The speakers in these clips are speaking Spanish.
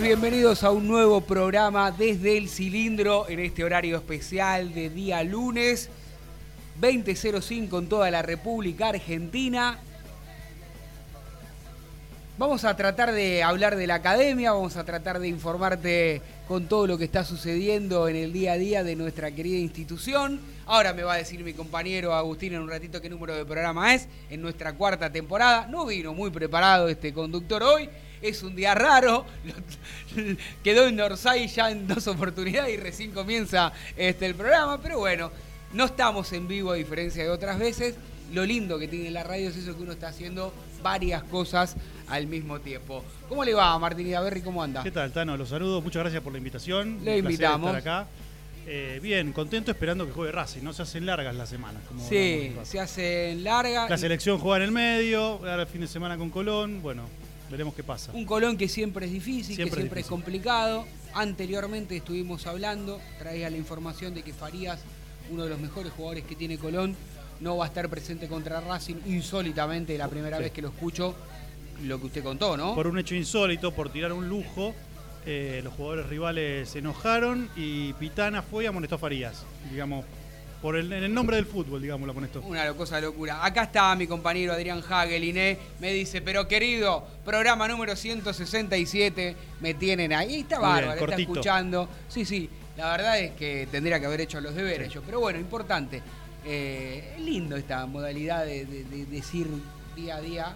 Bienvenidos a un nuevo programa desde el cilindro en este horario especial de día lunes 20.05 en toda la República Argentina. Vamos a tratar de hablar de la academia, vamos a tratar de informarte con todo lo que está sucediendo en el día a día de nuestra querida institución. Ahora me va a decir mi compañero Agustín en un ratito qué número de programa es en nuestra cuarta temporada. No vino muy preparado este conductor hoy es un día raro, quedó en Orsay ya en dos oportunidades y recién comienza este, el programa, pero bueno, no estamos en vivo a diferencia de otras veces. Lo lindo que tiene la radio es eso que uno está haciendo varias cosas al mismo tiempo. ¿Cómo le va, Martín Berry? ¿Cómo anda? ¿Qué tal, Tano? Los saludo. Muchas gracias por la invitación. Le invitamos. Estar acá. Eh, bien, contento esperando que juegue Racing, ¿no? Se hacen largas las semanas. Como sí, se hacen largas. La selección juega en el medio, ahora el fin de semana con Colón. Bueno, Veremos qué pasa. Un Colón que siempre es difícil, que siempre es, complicado. Anteriormente estuvimos hablando, traía la información de que Farías, uno de los mejores jugadores que tiene Colón, no va a estar presente contra Racing insólitamente, la primera vez que lo escucho, lo que usted contó, ¿no? Por un hecho insólito, por tirar un lujo, eh, los jugadores rivales se enojaron y Pitana fue y amonestó a Farías. Digamos, por el, en el nombre del fútbol, digámoslo con esto. Una cosa de locura. Acá está mi compañero Adrián Hageliné, me dice, pero querido, programa número 167, me tienen ahí. Está bárbaro, está escuchando. Sí, sí, la verdad es que tendría que haber hecho los deberes yo. Pero bueno, importante. Eh, lindo esta modalidad de decir día a día,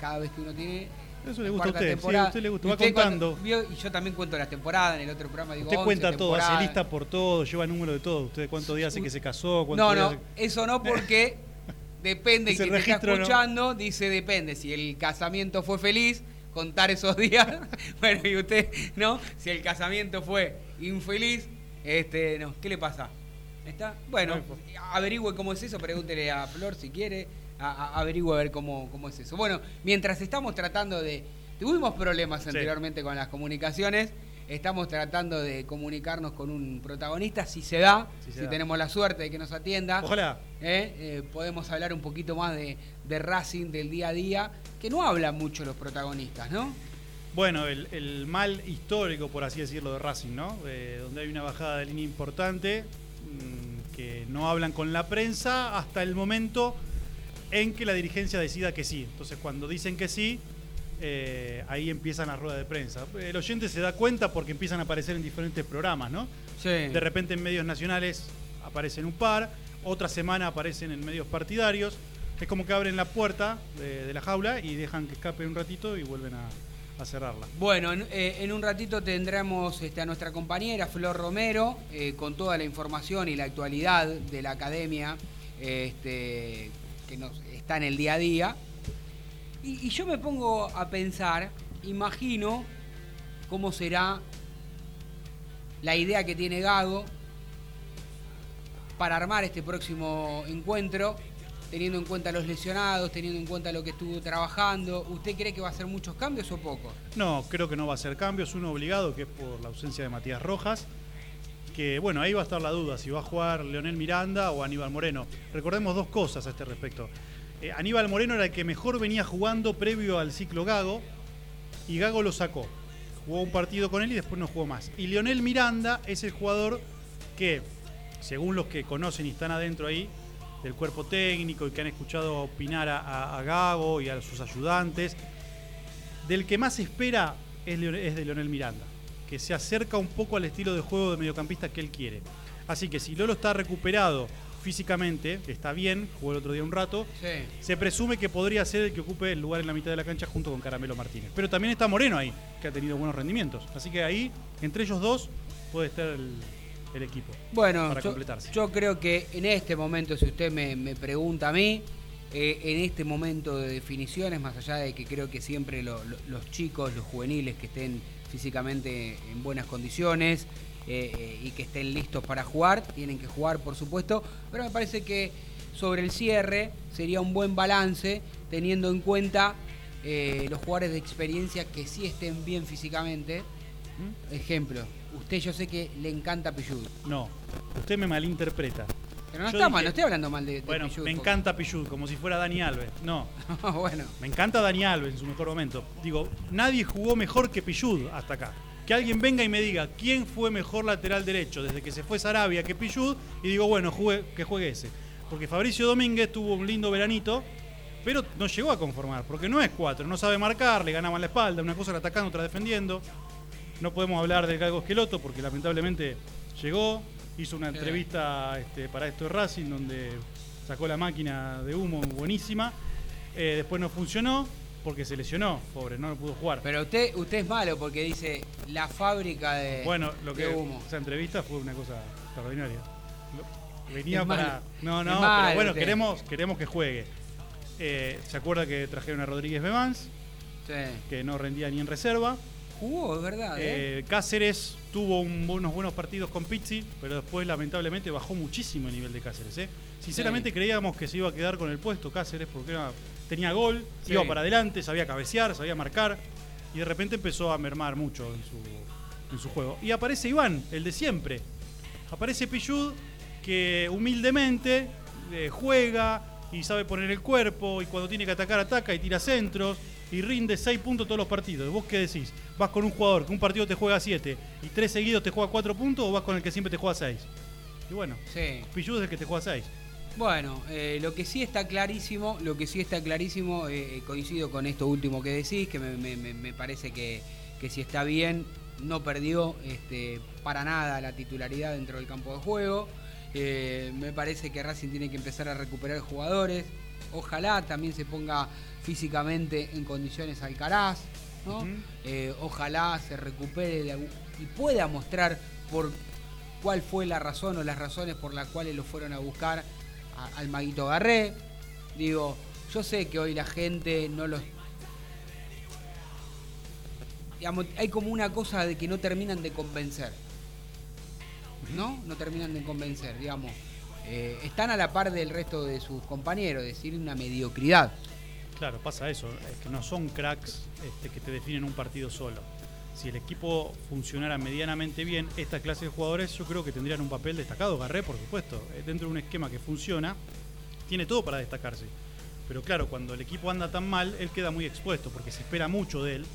cada vez que uno tiene eso le gusta a usted, sí, a usted le gusta, va contando. y yo también cuento las temporadas, en el otro programa digo Usted cuenta todo, hace lista por todo, lleva número de todo. ¿Usted cuántos días hace que se casó? No, no, eso no porque depende, quien te está escuchando dice depende, si el casamiento fue feliz, contar esos días, bueno, y usted, ¿no? Si el casamiento fue infeliz, este, no, ¿qué le pasa? ¿Está? Bueno, averigüe cómo es eso, pregúntele a Flor si quiere a, averigüe a ver cómo, cómo es eso. Bueno, mientras estamos tratando de... Tuvimos problemas anteriormente con las comunicaciones, estamos tratando de comunicarnos con un protagonista, si se da, si, tenemos la suerte de que nos atienda. Ojalá. ¿eh? Eh, podemos hablar un poquito más de, Racing del día a día, que no hablan mucho los protagonistas, ¿no? Bueno, el, mal histórico, por así decirlo, de Racing, ¿no? Eh, donde hay una bajada de línea importante, mm, que no hablan con la prensa hasta el momento en que la dirigencia decida que sí. Entonces, cuando dicen que sí, eh, ahí empiezan la rueda de prensa. El oyente se da cuenta porque empiezan a aparecer en diferentes programas, ¿no? Sí. De repente en medios nacionales aparecen un par, otra semana aparecen en medios partidarios. Es como que abren la puerta de, la jaula y dejan que escape un ratito y vuelven a, cerrarla. Bueno, en, eh, un ratito tendremos este, a nuestra compañera Flor Romero eh, con toda la información y la actualidad de la academia este, que nos, está en el día a día. Y, yo me pongo a pensar, imagino cómo será la idea que tiene Gago para armar este próximo encuentro, teniendo en cuenta los lesionados, teniendo en cuenta lo que estuvo trabajando. ¿Usted cree que va a hacer muchos cambios o pocos? No, creo que no va a ser cambios. Uno obligado, que es por la ausencia de Matías Rojas. Que bueno, ahí va a estar la duda si va a jugar Leonel Miranda o Aníbal Moreno. Recordemos dos cosas a este respecto. Eh, Aníbal Moreno era el que mejor venía jugando previo al ciclo Gago y Gago lo sacó. jugó un partido con él y después no jugó más. Y Lionel Miranda es el jugador que, según los que conocen y están adentro ahí, del cuerpo técnico y que han escuchado opinar a, Gago y a sus ayudantes, del que más espera es, es de Leonel Miranda, que se acerca un poco al estilo de juego de mediocampista que él quiere. Así que si Lolo está recuperado físicamente, está bien, jugó el otro día un rato, Sí. se presume que podría ser el que ocupe el lugar en la mitad de la cancha junto con Caramelo Martínez. Pero también está Moreno ahí, que ha tenido buenos rendimientos. Así que ahí, entre ellos dos, puede estar el, el equipo. Bueno, para yo, completarse. yo creo que en este momento, si usted me, me pregunta a mí, eh, en este momento de definiciones, más allá de que creo que siempre lo- lo- los chicos, los juveniles que estén físicamente en buenas condiciones eh, eh, y que estén listos para jugar, tienen que jugar por supuesto, pero me parece que sobre el cierre sería un buen balance teniendo en cuenta eh, los jugadores de experiencia que sí estén bien físicamente. ¿Mm? Ejemplo, usted yo sé que le encanta Pillud. No, usted me malinterpreta. Pero no Yo está mal, dije- no estoy hablando mal de, de Bueno, Pichud, me porque- encanta Pichud, como si fuera Dani Alves. No, bueno, me encanta Dani Alves en su mejor momento. Digo, nadie jugó mejor que Pichud hasta acá. Que alguien venga y me diga quién fue mejor lateral derecho desde que se fue Sarabia que Pichud y digo, bueno, que juegue ese. Porque Fabricio Domínguez tuvo un lindo veranito, pero no llegó a conformar, porque no es cuatro, no sabe marcar, le ganaban la espalda, una cosa era atacando, otra defendiendo. No podemos hablar del Galgo Esqueloto porque lamentablemente llegó, hizo una Sí. entrevista este, para esto de Racing donde sacó la máquina de humo buenísima. Eh, después no funcionó porque se lesionó, pobre, no lo pudo jugar. pero usted usted es malo porque dice la fábrica de, bueno, lo de que humo. esa entrevista fue una cosa extraordinaria. Venía Es para. malo. No, no, malo pero bueno, usted. queremos, queremos que juegue. Eh, ¿Se acuerda que trajeron a Rodríguez Bevans, Sí. que no rendía ni en reserva? Jugó, es verdad. ¿eh? Eh, Cáceres tuvo un- unos buenos partidos con Pizzi, pero después lamentablemente bajó muchísimo el nivel de Cáceres. ¿eh? Sinceramente Sí. creíamos que se iba a quedar con el puesto Cáceres porque era- tenía gol, Sí. iba para adelante, sabía cabecear, sabía marcar y de repente empezó a mermar mucho en su, en su juego. Y aparece Iván, el de siempre. Aparece Pillud que humildemente juega y sabe poner el cuerpo y cuando tiene que atacar ataca y tira centros y rinde 6 puntos todos los partidos. ¿Vos qué decís? ¿Vas con un jugador que un partido te juega 7 y tres seguidos te juega 4 puntos o vas con el que siempre te juega 6? Y bueno, Sí. Es el que te juega 6. Bueno, eh, lo que sí está clarísimo, lo que sí está clarísimo, eh, coincido con esto último que decís, que me, me- me- me parece que, que si está bien, no perdió este, para nada la titularidad dentro del campo de juego. Eh, me parece que Racing tiene que empezar a recuperar jugadores. Ojalá también se ponga físicamente en condiciones Alcaraz, ¿no? Eh, ojalá se recupere de y pueda mostrar por cuál fue la razón o las razones por las cuales lo fueron a buscar a- al Maguito Garré. Digo, yo sé que hoy la gente no los... Digamos, hay como una cosa de que no terminan de convencer. ¿No? No terminan de convencer, digamos. Eh, están a la par del resto de sus compañeros, es decir, una mediocridad. Claro, pasa eso, es que no son cracks este, que te definen un partido solo. Si el equipo funcionara medianamente bien, esta clase de jugadores yo creo que tendrían un papel destacado. Garré, por supuesto, eh, dentro de un esquema que funciona, tiene todo para destacarse. Pero claro, cuando el equipo anda tan mal, él queda muy expuesto porque se espera mucho de él.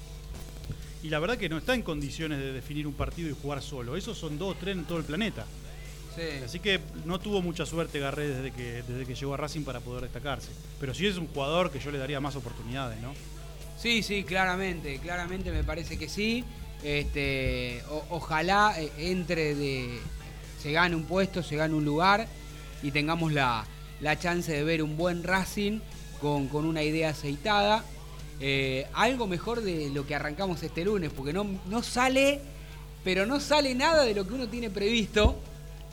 Y la verdad que no está en condiciones de definir un partido y jugar solo. Esos son dos o tres en todo el planeta. Así que no tuvo mucha suerte Garré desde que, desde que llegó a Racing para poder destacarse. Pero sí es un jugador que yo le daría más oportunidades, ¿no? Sí, sí, claramente, claramente me parece que sí. Este, o- ojalá eh, entre de, se gane un puesto, se gane un lugar y tengamos la, la chance de ver un buen Racing con, con una idea aceitada. Eh, algo mejor de lo que arrancamos este lunes, porque no, no sale, pero no sale nada de lo que uno tiene previsto.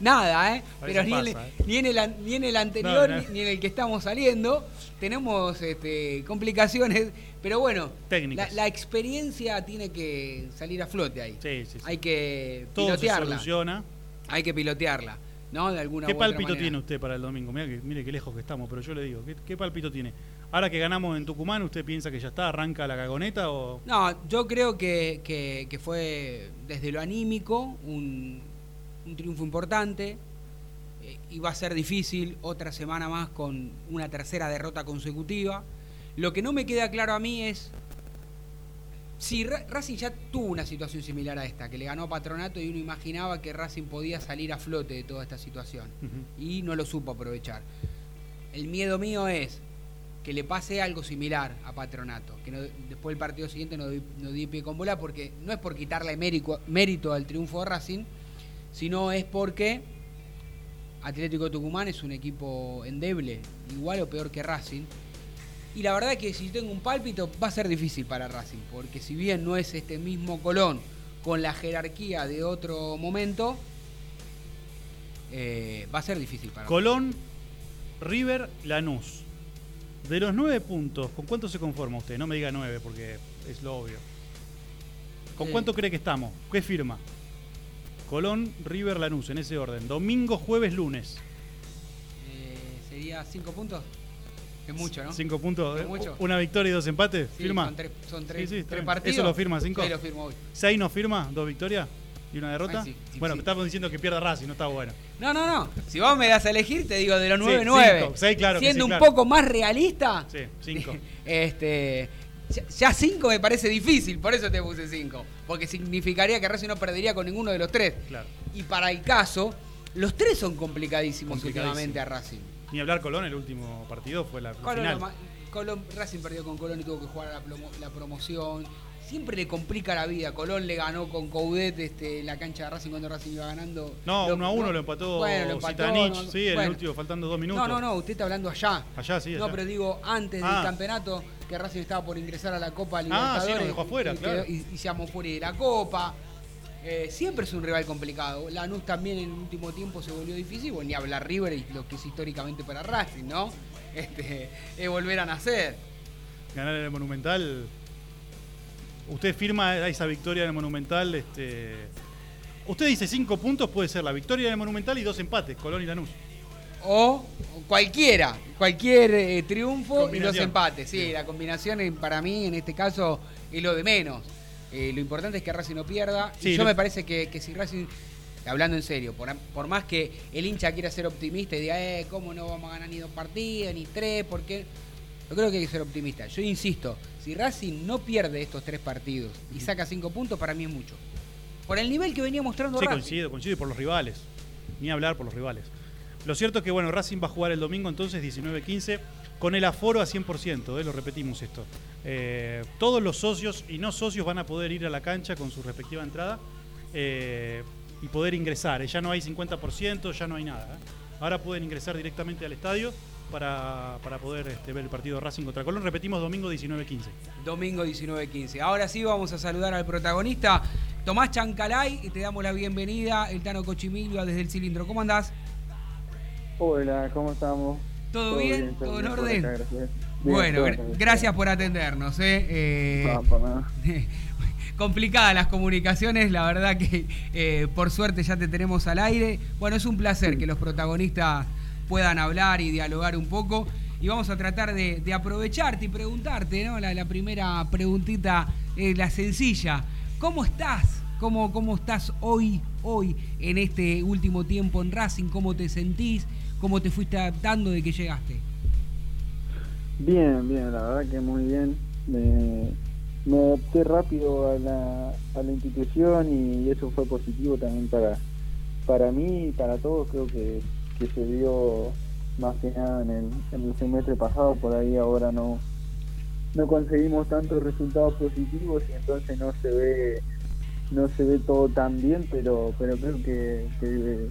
Nada, ¿eh? Pero ni, en el- pasa, ¿eh? ni en el, an- ni en el anterior, No, no. Ni, ni en el que estamos saliendo. Tenemos este, complicaciones, pero bueno, la, la experiencia tiene que salir a flote ahí. Sí, sí, sí. Hay que Todo se pilotearla. soluciona. Hay que pilotearla, ¿no? De alguna ¿Qué palpito manera. tiene usted para el domingo? Mira que, mire qué lejos que estamos, pero yo le digo, ¿qué, qué palpito tiene? Ahora que ganamos en Tucumán, ¿usted piensa que ya está, arranca la cagoneta o...? No, yo creo que, que- que fue desde lo anímico un, un triunfo importante. Eh, iba a ser difícil otra semana más con una tercera derrota consecutiva. Lo que no me queda claro a mí es Ra- Racing ya tuvo una situación similar a esta, que le ganó a Patronato y uno imaginaba que Racing podía salir a flote de toda esta situación. Y no lo supo aprovechar. El miedo mío es que le pase algo similar a Patronato, que no- después del partido siguiente no di, no di pie con bola, porque no es por quitarle mérico- mérito al triunfo de Racing, sino es porque Atlético Tucumán es un equipo endeble, igual o peor que Racing. Y la verdad que si tengo un pálpito va a ser difícil para Racing, porque si bien no es este mismo Colón con la jerarquía de otro momento, eh, va a ser difícil para Colón, River, Lanús. De los nueve puntos, ¿con cuánto se conforma usted? No me diga nueve porque es lo obvio. ¿Con cuánto cree que estamos? ¿Qué firma? Colón, River, Lanús, en ese orden. Domingo, jueves, lunes. Eh, ¿Sería cinco puntos? Es mucho, ¿no? Cinco puntos. ¿Es mucho? Una victoria y dos empates. Sí, ¿Firma? Son tres, son tres, sí, partidos. ¿Eso lo firma, cinco? Sí, lo firmo hoy. ¿Seis no firma? ¿Dos victorias? ¿Y una derrota? Ay, bueno, sí. estamos diciendo que pierda Racing, no está bueno. No, no, no. Si vos me das a elegir, te digo de los Sí, 9, 9. cinco. Sí, claro que Siendo un poco más realista, Sí, cinco. este, ya- ya 5 me parece difícil, por eso te puse 5. Porque significaría que Racing no perdería con ninguno de los tres. Claro. Y para el caso, los tres son complicadísimos, Complicadísimo. últimamente a Racing. Ni hablar Colón, el último partido fue la, la Colón, final. Colón- Racing perdió con Colón y tuvo que jugar a la, plomo- la promoción. Siempre le complica la vida. Colón le ganó con Coudet este, la cancha de Racing cuando Racing iba ganando. No, uno a uno lo empató Bueno, lo empató, Zitanich, no- sí, en el bueno. último, faltando dos minutos. No, no, no, usted está hablando allá. Allá, sí, No, allá. pero digo, antes Ah. del campeonato, que Racing estaba por ingresar a la Copa Ah, sí, Libertadores. nos dejó afuera, y, claro. y, y se fuera de la Copa. Eh, siempre es un rival complicado. Lanús también en el último tiempo se volvió difícil. Bueno, ni hablar River y lo que es históricamente para Racing, ¿no? Este, es volver a nacer. Ganar en el Monumental. Usted firma esa victoria en el Monumental. Este, usted dice cinco puntos, puede ser la victoria en el Monumental y dos empates, Colón y Lanús. O cualquiera, cualquier eh, triunfo y Combinación. empates. Sí, la combinación para mí en este caso es lo de menos. Eh, lo importante es que Racing no pierda. Sí, y yo me parece que, que si Racing, hablando en serio, por, por más que el hincha quiera ser optimista y diga, eh, ¿cómo no vamos a ganar ni dos partidos, ni tres? Porque yo creo que hay que ser optimista. Yo insisto, si Racing no pierde estos tres partidos y saca cinco puntos, para mí es mucho. Por el nivel que venía mostrando Sí, Racing. coincido, coincido y por los rivales. Ni hablar por los rivales. Lo cierto es que bueno, Racing va a jugar el domingo entonces 19-15 con el aforo a 100%, eh, lo repetimos esto. Eh, todos los socios y no socios van a poder ir a la cancha con su respectiva entrada eh, y poder ingresar. Ya no hay 50%, ya no hay nada. Ahora pueden ingresar directamente al estadio para, para poder este, ver el partido Racing contra Colón. Repetimos domingo 19-15. Domingo 19.15. Ahora sí vamos a saludar al protagonista, Tomás Chancalay, y te damos la bienvenida, el Tano Cochimilio desde el cilindro. ¿Cómo andás? Hola, ¿cómo estamos? ¿Todo bien? ¿Todo en orden? acá, gracias. Bien, bueno, todo gra- bien. gracias por atendernos. ¿eh? Eh, No, para nada. complicadas las comunicaciones, la verdad que eh, por suerte ya te tenemos al aire. Bueno, es un placer que los protagonistas puedan hablar y dialogar un poco. Y vamos a tratar de, aprovecharte y preguntarte, ¿no? La, primera preguntita, eh, la sencilla. ¿Cómo estás? ¿Cómo, ¿Cómo estás hoy, hoy, en este último tiempo en Racing? ¿Cómo te sentís? ¿Cómo te fuiste adaptando de que llegaste? Bien, bien, la verdad que muy bien. Me, me adapté rápido a la, a la institución y eso fue positivo también para, para mí y para todos. Creo que, que se vio más que nada en el, en el semestre pasado, por ahí ahora no, no conseguimos tantos resultados positivos y entonces no se ve no se ve todo tan bien, pero pero creo que, que,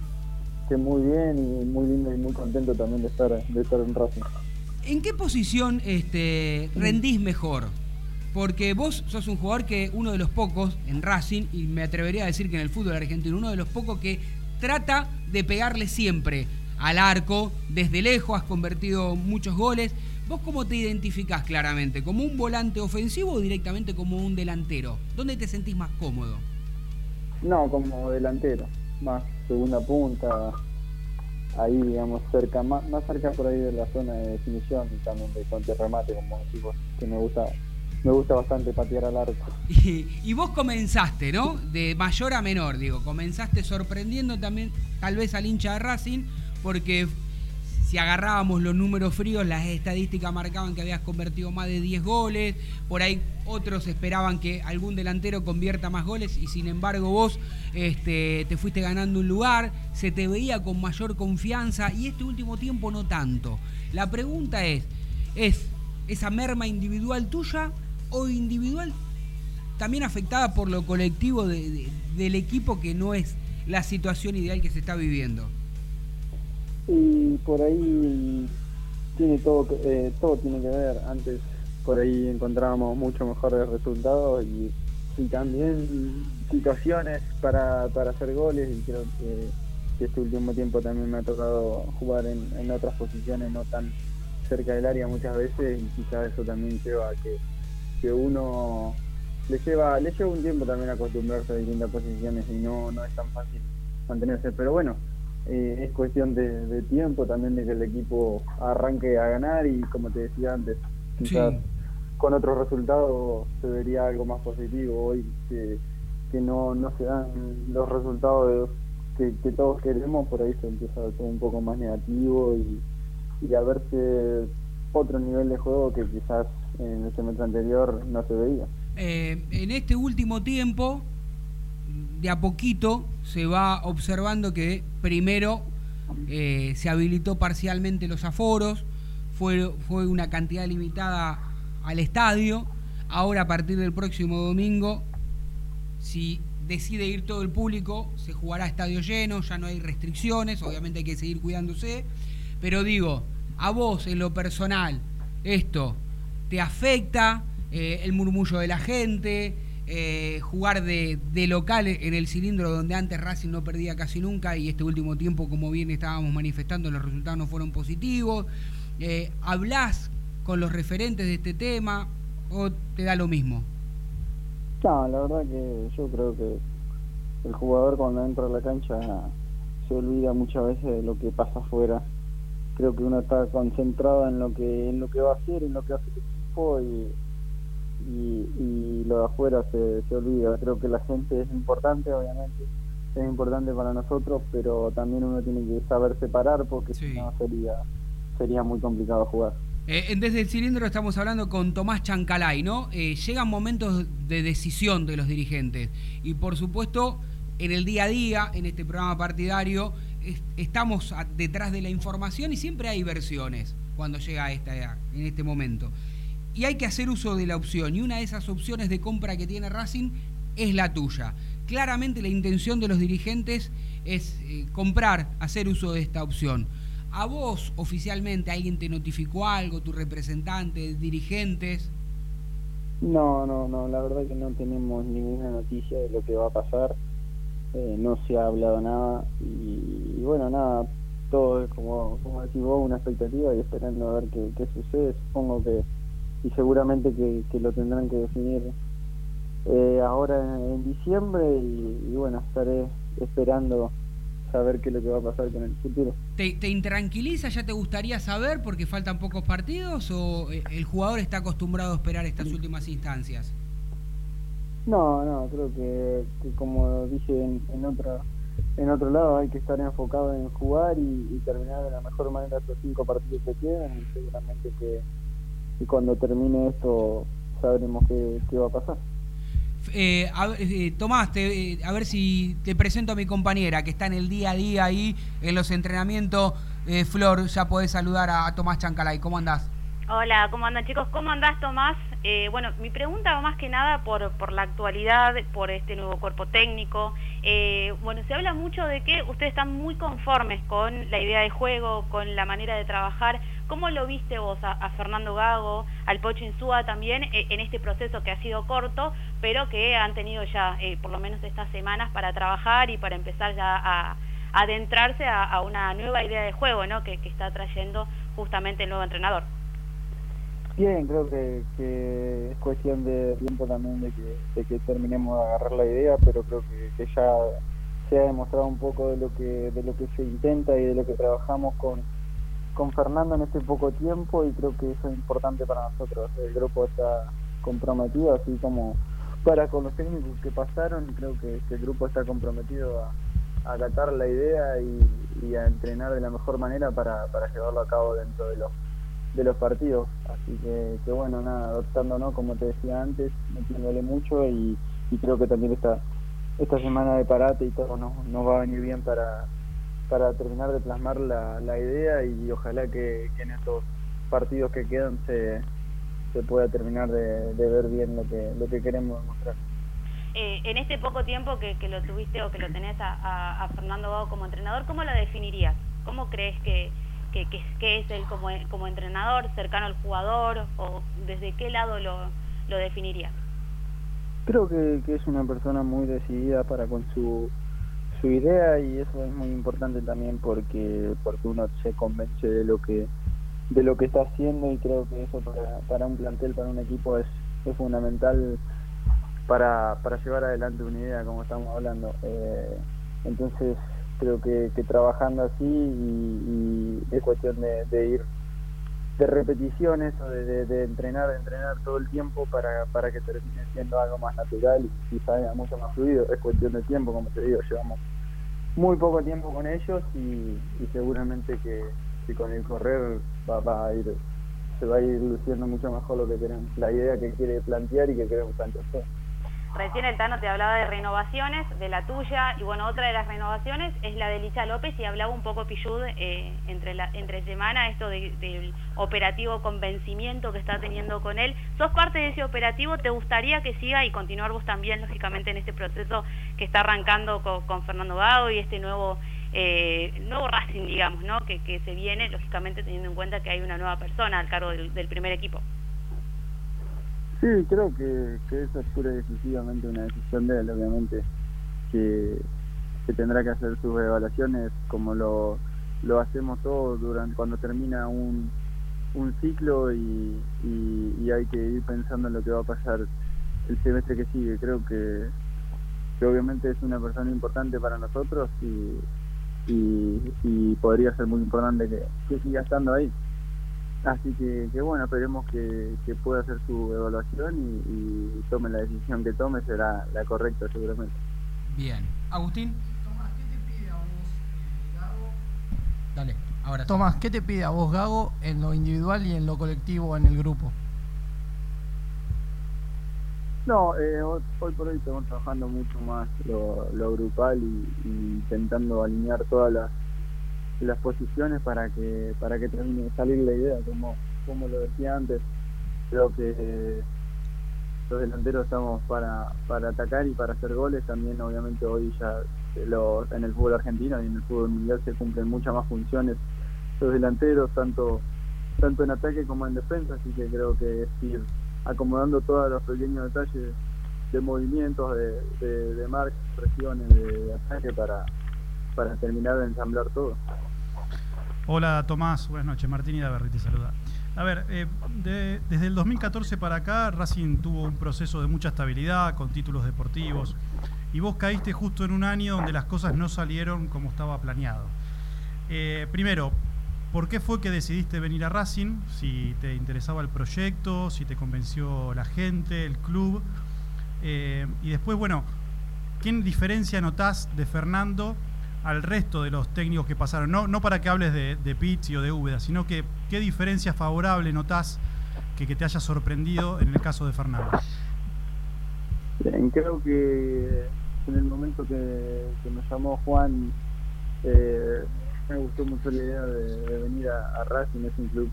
que muy bien y muy lindo y muy contento también de estar de estar en Racing. ¿En qué posición este, rendís mejor? Porque vos sos un jugador que uno de los pocos en Racing, y me atrevería a decir que en el fútbol argentino, uno de los pocos que trata de pegarle siempre al arco, desde lejos, has convertido muchos goles. ¿Vos cómo te identificás claramente? ¿Como un volante ofensivo o directamente como un delantero? ¿Dónde te sentís más cómodo? No, como delantero, más segunda punta, ahí digamos cerca, más, más cerca por ahí de la zona de definición y también de contrarremate, como decimos, que me gusta, me gusta bastante patear al arco. Y, y vos comenzaste, ¿no? De mayor a menor, digo, comenzaste sorprendiendo también tal vez al hincha de Racing, porque si agarrábamos los números fríos, las estadísticas marcaban que habías convertido más de 10 goles, por ahí otros esperaban que algún delantero convierta más goles y sin embargo vos este, te fuiste ganando un lugar, se te veía con mayor confianza y este último tiempo no tanto. La pregunta es, ¿es esa merma individual tuya o individual también afectada por lo colectivo del equipo que no es la situación ideal que se está viviendo? Y por ahí tiene todo, eh, todo tiene que ver. Antes por ahí encontrábamos mucho mejores resultados y, también situaciones para, para hacer goles. Y creo que, este último tiempo también me ha tocado jugar en, otras posiciones no tan cerca del área muchas veces. Y quizás eso también lleva a que, que uno le lleva le lleva un tiempo también acostumbrarse a distintas posiciones y no, no es tan fácil mantenerse. Pero bueno eh, es cuestión de, tiempo también de que el equipo arranque a ganar y como te decía antes, quizás con otros resultados se vería algo más positivo hoy que, que no, no se dan los resultados que, todos queremos, por ahí se empieza a ser un poco más negativo y, y a verse otro nivel de juego que quizás en el semestre anterior no se veía. Eh, en este último tiempo, de a poquito se va observando que primero eh, se habilitó parcialmente los aforos, fue, fue una cantidad limitada al estadio, ahora a partir del próximo domingo, si decide ir todo el público, se jugará a estadio lleno, ya no hay restricciones, obviamente hay que seguir cuidándose, pero digo, a vos en lo personal, esto te afecta, eh, el murmullo de la gente, eh, jugar de, local en el cilindro donde antes Racing no perdía casi nunca y este último tiempo, como bien estábamos manifestando, los resultados no fueron positivos. Eh, ¿Hablás con los referentes de este tema o te da lo mismo? No, la verdad que yo creo que el jugador cuando entra a la cancha se olvida muchas veces de lo que pasa afuera. Creo que uno está concentrado en lo que en lo que va a hacer, en lo que hace el equipo y y, lo de afuera se, se olvida. Creo que la gente es importante, obviamente, es importante para nosotros, pero también uno tiene que saber separar porque si no sería, sería muy complicado jugar. Eh, desde el cilindro estamos hablando con Tomás Chancalay, ¿no? Eh, llegan momentos de decisión de los dirigentes y por supuesto en el día a día, en este programa partidario, estamos detrás de la información y siempre hay versiones cuando llega a esta, en este momento y hay que hacer uso de la opción. Y una de esas opciones de compra que tiene Racing es la tuya. Claramente la intención de los dirigentes es eh, comprar, hacer uso de esta opción. ¿A vos oficialmente alguien te notificó algo, tu representante, dirigentes? No, no, no, la verdad que no tenemos ninguna noticia de lo que va a pasar. Eh, no se ha hablado nada y, bueno, nada, todo es como, como decís vos, una expectativa y esperando a ver qué, qué sucede. Supongo que y seguramente que, lo tendrán que definir eh, ahora en, diciembre y, bueno, estaré esperando saber qué es lo que va a pasar con el futuro. ¿Te, ¿Te, intranquiliza? ¿Ya te gustaría saber porque faltan pocos partidos o eh, el jugador está acostumbrado a esperar estas últimas instancias? No, no, creo que, como dije en, en, otro, en otro lado hay que estar enfocado en jugar y, terminar de la mejor manera estos cinco partidos que quedan y seguramente que y cuando termine esto sabremos qué, va a pasar. Eh, eh, Tomás, eh, a ver si te presento a mi compañera que está en el día a día ahí en los entrenamientos. Flor, ya podés saludar a, Tomás Chancalay. ¿Cómo andás? Hola, ¿cómo andan chicos? ¿Cómo andás Tomás? bueno, mi pregunta va más que nada por, por la actualidad, por este nuevo cuerpo técnico. Bueno, se habla mucho de que ustedes están muy conformes con la idea de juego, con la manera de trabajar. ¿Cómo lo viste vos a, Fernando Gago, al Pocho Insúa también eh, en este proceso que ha sido corto, pero que han tenido ya eh, por lo menos estas semanas para trabajar y para empezar ya a, adentrarse a, una nueva idea de juego ¿no? que, está trayendo justamente el nuevo entrenador? Bien, creo que, es cuestión de tiempo también de que, que, terminemos de agarrar la idea, pero creo que, que ya se ha demostrado un poco de lo que de lo que se intenta y de lo que trabajamos con Fernando en este poco tiempo y creo que eso es importante para nosotros. El grupo está comprometido, así como para con los técnicos que pasaron, creo que, el grupo está comprometido a, acatar la idea y, y a entrenar de la mejor manera para, para llevarlo a cabo dentro de los de los partidos. Así que, que bueno, nada, adoptándonos, como te decía antes, metiéndole mucho y, creo que también esta, esta semana de parate y todo nos, nos va a venir bien para, para terminar de plasmar la, la idea y ojalá que, en estos partidos que quedan se, se pueda terminar de, ver bien lo que, lo que queremos demostrar. Eh, en este poco tiempo que, que, lo tuviste o que lo tenés a, a, a Fernando Gago como entrenador, ¿cómo lo definirías? ¿Cómo crees que, que, que, es él como, como entrenador, cercano al jugador, o desde qué lado lo, lo definirías? Creo que, que es una persona muy decidida para con su, su idea y eso es muy importante también porque porque uno se convence de lo que de lo que está haciendo y creo que eso para, para un plantel, para un equipo es, es fundamental para, para llevar adelante una idea como estamos hablando. Eh, entonces creo que, trabajando así y, es cuestión de, ir de repeticiones o de, entrenar, de entrenar todo el tiempo para, para que termine siendo algo más natural y, y salga mucho más fluido. Es cuestión de tiempo, como te digo, llevamos muy poco tiempo con ellos y, seguramente que, con el correr va, va, a ir se va a ir luciendo mucho mejor lo que queremos, la idea que quiere plantear y que queremos plantear. Recién el Tano te hablaba de renovaciones, de la tuya, y bueno, otra de las renovaciones es la de Licha López, y hablaba un poco Pillud eh, entre, la, entre semana, esto del de operativo convencimiento que está teniendo con él. ¿Sos parte de ese operativo? ¿Te gustaría que siga y continuar vos también, lógicamente, en este proceso que está arrancando con, Fernando Gago y este nuevo eh, nuevo Racing, digamos, ¿no? Que, que se viene, lógicamente, teniendo en cuenta que hay una nueva persona al cargo del, del primer equipo? Sí, creo que, eso es pura y una decisión de él, obviamente, que, tendrá que hacer sus evaluaciones como lo, lo hacemos todos durante cuando termina un, un ciclo y, hay que ir pensando en lo que va a pasar el semestre que sigue. Creo que, que obviamente es una persona importante para nosotros y, y, y podría ser muy importante que, que siga estando ahí. Así que, que, bueno, esperemos que, que, pueda hacer su evaluación y, y, tome la decisión que tome, será la correcta seguramente. Bien. Agustín. Tomás, ¿qué te pide a vos, eh, Gago? Dale, ahora. Tomás, ¿qué te pide a vos, Gago, en lo individual y en lo colectivo en el grupo? No, eh, hoy, hoy, por hoy estamos trabajando mucho más lo, lo grupal y, y intentando alinear todas las las posiciones para que para que termine salir la idea como como lo decía antes. Creo que los delanteros estamos para para atacar y para hacer goles. También obviamente hoy ya los, en el fútbol argentino y en el fútbol mundial se cumplen muchas más funciones los delanteros tanto tanto en ataque como en defensa. Así que creo que es ir acomodando todos los pequeños detalles de movimientos de, de, de marcas presiones de ataque para para terminar de ensamblar todo. Hola Tomás, buenas noches. Martín Idaverri te saluda. A ver, eh, de, desde el 2014 para acá, Racing tuvo un proceso de mucha estabilidad, con títulos deportivos, y vos caíste justo en un año donde las cosas no salieron como estaba planeado. Eh, primero, ¿por qué fue que decidiste venir a Racing? Si te interesaba el proyecto, si te convenció la gente, el club. Eh, y después, bueno, ¿qué diferencia notás de Fernando al resto de los técnicos que pasaron? No, no para que hables de, de Pizzi o de Úbeda, sino que qué diferencia favorable notás que, que te haya sorprendido en el caso de Fernando. Bien, creo que en el momento que, que me llamó Juan, eh, me gustó mucho la idea de, venir a, Racing, es un club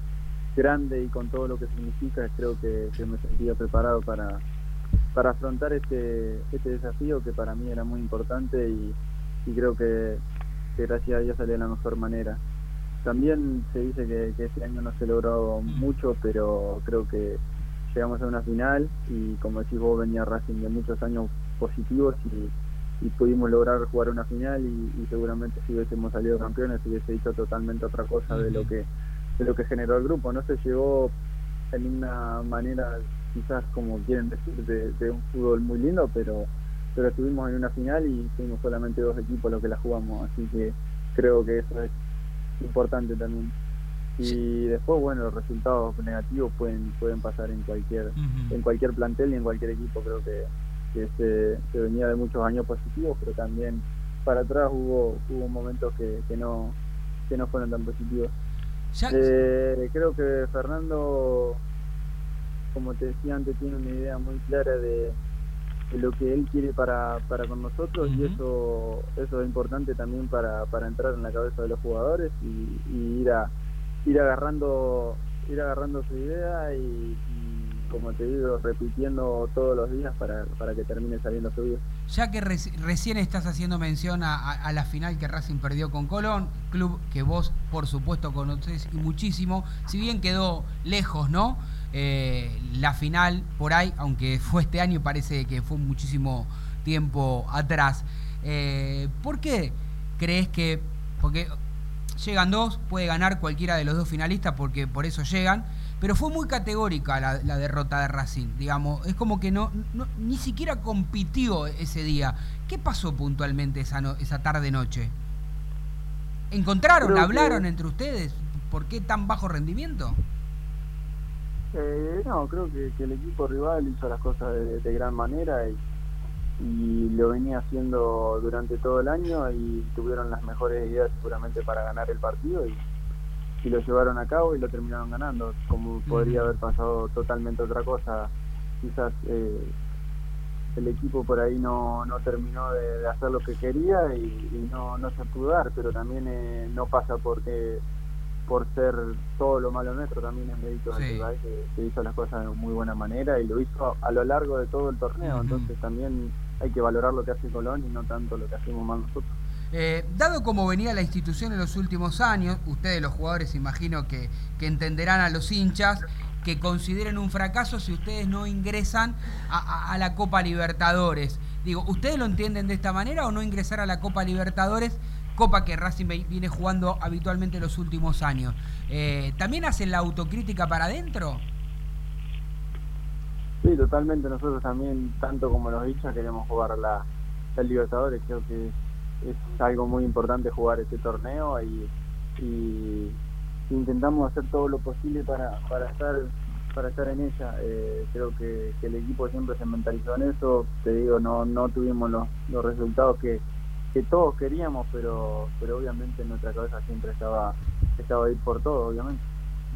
grande y con todo lo que significa, creo que, que me sentía preparado para, para afrontar este, este desafío que para mí era muy importante y, y creo que, que, gracias a Dios salió de la mejor manera. También se dice que, que este año no se logró mucho, pero creo que llegamos a una final y como decís vos venía Racing de muchos años positivos y, y pudimos lograr jugar una final y, y, seguramente si hubiésemos salido campeones hubiese dicho totalmente otra cosa de lo que de lo que generó el grupo. No se llegó en una manera quizás como quieren decir de, de un fútbol muy lindo, pero pero estuvimos en una final y fuimos solamente dos equipos los que la jugamos, así que creo que eso es importante también. Y después, bueno, los resultados negativos pueden pueden pasar en cualquier uh -huh. en cualquier plantel y en cualquier equipo. Creo que, que se, se, venía de muchos años positivos, pero también para atrás hubo hubo momentos que, que no que no fueron tan positivos. Ya- Eh, creo que Fernando, como te decía antes, tiene una idea muy clara de lo que él quiere para, para con nosotros y eso eso es importante también para, para entrar en la cabeza de los jugadores y, y ir a ir agarrando ir agarrando su idea y, y, como te digo repitiendo todos los días para, para que termine saliendo fluido. Ya que reci- recién estás haciendo mención a, a- a la final que Racing perdió con Colón, club que vos por supuesto conocés y muchísimo, si bien quedó lejos, ¿no? Eh, la final por ahí, aunque fue este año, parece que fue muchísimo tiempo atrás. Eh, ¿Por qué crees que.? Porque llegan dos, puede ganar cualquiera de los dos finalistas porque por eso llegan, pero fue muy categórica la, la derrota de Racing, digamos, es como que no, no- ni siquiera compitió ese día. ¿Qué pasó puntualmente esa, no- esa tarde-noche? ¿Encontraron, Creo que- hablaron entre ustedes? ¿Por qué tan bajo rendimiento? Eh, no, creo que, que el equipo rival hizo las cosas de, de gran manera y, y lo venía haciendo durante todo el año y tuvieron las mejores ideas seguramente para ganar el partido y, y lo llevaron a cabo y lo terminaron ganando. Como podría haber pasado totalmente otra cosa, quizás eh, el equipo por ahí no, no terminó de, de hacer lo que quería y, y no, no se pudo dar, pero también eh, no pasa porque por ser todo lo malo nuestro, también es mérito Sí. rival que, que hizo las cosas de muy buena manera y lo hizo a, a lo largo de todo el torneo, entonces también hay que valorar lo que hace Colón y no tanto lo que hacemos más nosotros. Eh, dado como venía la institución en los últimos años, ustedes los jugadores imagino que, que entenderán a los hinchas que consideren un fracaso si ustedes no ingresan a, a- a la Copa Libertadores. Digo, ¿ustedes lo entienden de esta manera o no ingresar a la Copa Libertadores? Copa que Racing viene jugando habitualmente los últimos años. Eh, ¿También hacen la autocrítica para adentro? Sí, totalmente, nosotros también, tanto como los hinchas, queremos jugar la, la Libertadores, creo que es algo muy importante jugar este torneo y, y intentamos hacer todo lo posible para, para estar para estar en ella. Eh, creo que, que el equipo siempre se mentalizó en eso, te digo, no no tuvimos los, los resultados que, que todos queríamos, pero pero obviamente en nuestra cabeza siempre estaba estaba ir por todo, obviamente.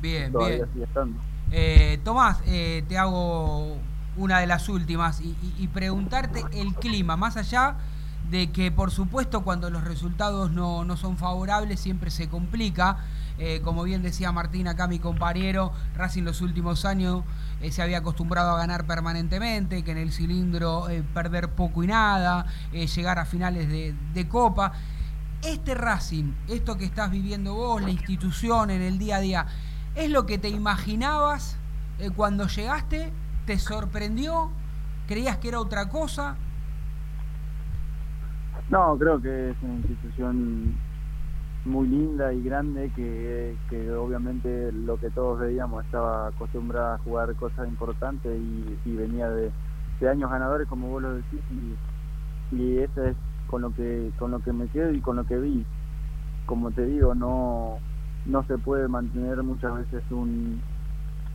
Bien, Todavía bien. sigue estando. Eh, Tomás, eh, te hago una de las últimas y, y- y preguntarte el clima, más allá de que por supuesto cuando los resultados no, no son favorables siempre se complica. Eh, como bien decía Martín acá, mi compañero, Racing los últimos años eh, se había acostumbrado a ganar permanentemente, que en el cilindro eh, perder poco y nada, eh, llegar a finales de, de Copa. Este Racing, esto que estás viviendo vos, la institución en el día a día, ¿es lo que te imaginabas cuando llegaste? ¿Te sorprendió? ¿Creías que era otra cosa? No, creo que es una institución muy linda y grande que, que obviamente lo que todos veíamos estaba acostumbrada a jugar cosas importantes y, venía de, de años ganadores como vos lo decís y, y eso es con lo que con lo que me quedo y con lo que vi. Como te digo no no se puede mantener muchas veces un,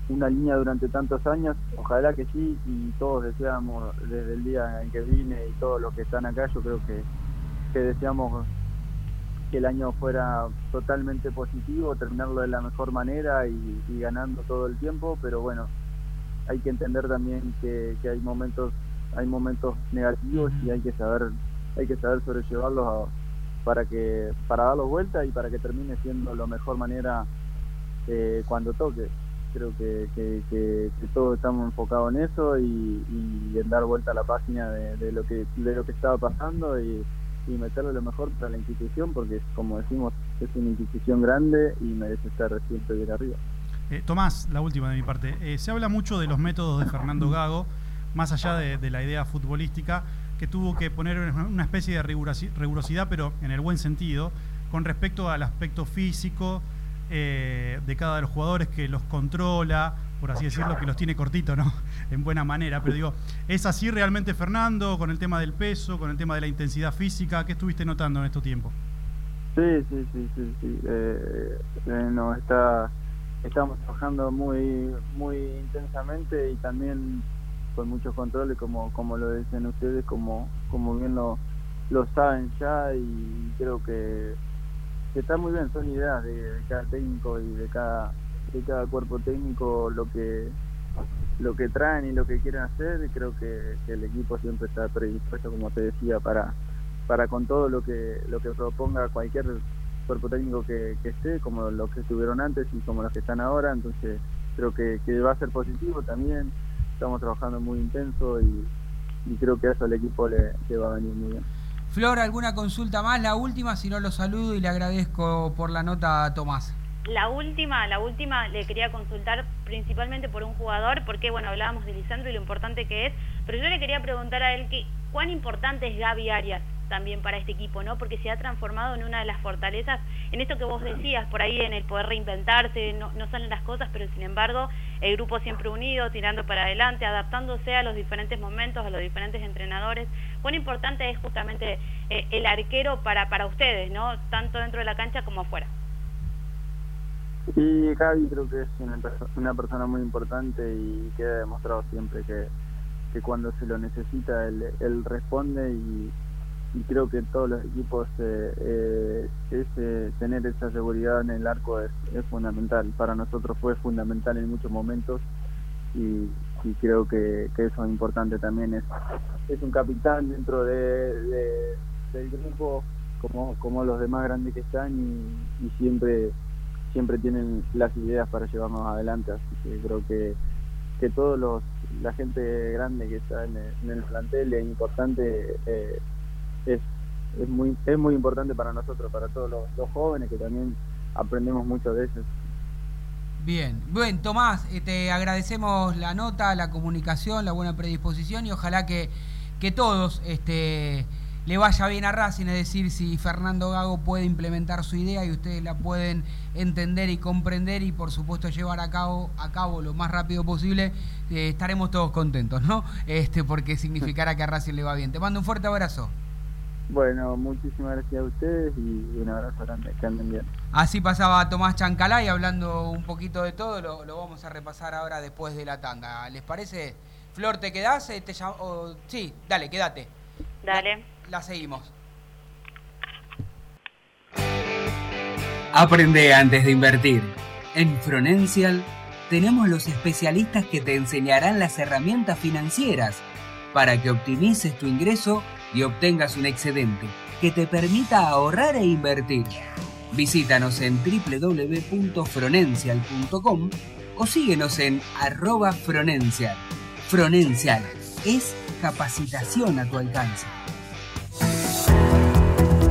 una línea durante tantos años. Ojalá que sí y todos deseamos desde el día en que vine y todos los que están acá yo creo que que deseamos que el año fuera totalmente positivo, terminarlo de la mejor manera y, y ganando todo el tiempo, pero bueno, hay que entender también que, que hay momentos hay momentos negativos y hay que saber hay que saber sobrellevarlos a- para que para darlos vuelta y para que termine siendo la mejor manera eh, cuando toque. Creo que, que, que- que todos estamos enfocados en eso y, y en dar vuelta a la página de, de lo que de lo que estaba pasando y, y meterle lo mejor para la institución porque como decimos es una institución grande y merece estar siempre bien arriba Eh, Tomás, la última de mi parte. Eh, se habla mucho de los métodos de Fernando Gago, más allá de, la idea futbolística, que tuvo que poner una especie de rigurosi- rigurosidad, pero en el buen sentido, con respecto al aspecto físico eh, de cada de los jugadores, que los controla, por así decirlo, que los tiene cortitos, ¿no? En buena manera. Pero digo, ¿es así realmente Fernando, con el tema del peso, con el tema de la intensidad física? ¿Qué estuviste notando en estos tiempos? Sí, sí, sí, sí, sí. Eh, eh, no, está, estamos trabajando muy, muy intensamente y también con muchos controles, como, como lo dicen ustedes, como, como bien lo, lo saben ya y creo que, está muy bien, son ideas de, de cada técnico y de cada, de cada cuerpo técnico lo que lo que traen y lo que quieren hacer y creo que, que el equipo siempre está predispuesto como te decía para para con todo lo que lo que proponga cualquier cuerpo técnico que, que esté como los que estuvieron antes y como los que están ahora entonces creo que, que va a ser positivo también estamos trabajando muy intenso y, creo que eso al equipo le, le va a venir muy bien Flor, ¿alguna consulta más? La última, si no lo saludo y le agradezco por la nota Tomás. La última, la última le quería consultar principalmente por un jugador, porque bueno, hablábamos de Lisandro y lo importante que es, pero yo le quería preguntar a él cuán importante es Gaby Arias también para este equipo, ¿no? Porque se ha transformado en una de las fortalezas, en esto que vos decías, por ahí en el poder reinventarse, no, no salen las cosas, pero sin embargo, el grupo siempre unido, tirando para adelante, adaptándose a los diferentes momentos, a los diferentes entrenadores. Cuán importante es justamente eh, el arquero para, para ustedes, ¿no? Tanto dentro de la cancha como afuera. Y Javi creo que es una, una persona muy importante y que ha demostrado siempre que, que cuando se lo necesita él, responde y, creo que todos los equipos eh, eh, tener esa seguridad en el arco es, fundamental. Para nosotros fue fundamental en muchos momentos y, creo que, eso es importante también. Es, es un capitán dentro de, de- del grupo como, como los demás grandes que están y siempre siempre tienen las ideas para llevarnos adelante, así que creo que, que todos los la gente grande que está en el, en el plantel es importante eh, es, es muy es muy importante para nosotros, para todos los, jóvenes que también aprendemos mucho de ellos. Bien, bien, Tomás, eh, te agradecemos la nota, la comunicación, la buena predisposición y ojalá que, que todos este, le vaya bien a Racing, es decir, si Fernando Gago puede implementar su idea y ustedes la pueden entender y comprender y por supuesto llevar a cabo, a cabo lo más rápido posible, eh, estaremos todos contentos, ¿no? Este, porque significará que a Racing le va bien. Te mando un fuerte abrazo. Bueno, muchísimas gracias a ustedes y un abrazo grande, que anden bien. Así pasaba Tomás Chancalay hablando un poquito de todo, lo, lo vamos a repasar ahora después de la tanda. ¿Les parece? Flor, ¿te quedás? Eh, te Sí, dale, quédate. Dale. La seguimos. Aprende antes de invertir. En Fronencial tenemos los especialistas que te enseñarán las herramientas financieras para que optimices tu ingreso y obtengas un excedente que te permita ahorrar e invertir. Visítanos en www.fronencial.com o síguenos en arroba Fronencial. Fronencial es capacitación a tu alcance.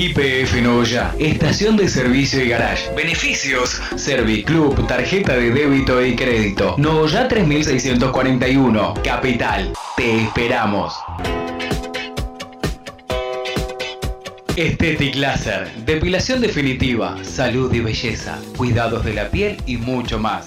IPF Novoya, estación de servicio y garage. Beneficios: Serviclub, tarjeta de débito y crédito. Novoya 3641, Capital. Te esperamos. Estetic Laser, depilación definitiva, salud y belleza, cuidados de la piel y mucho más.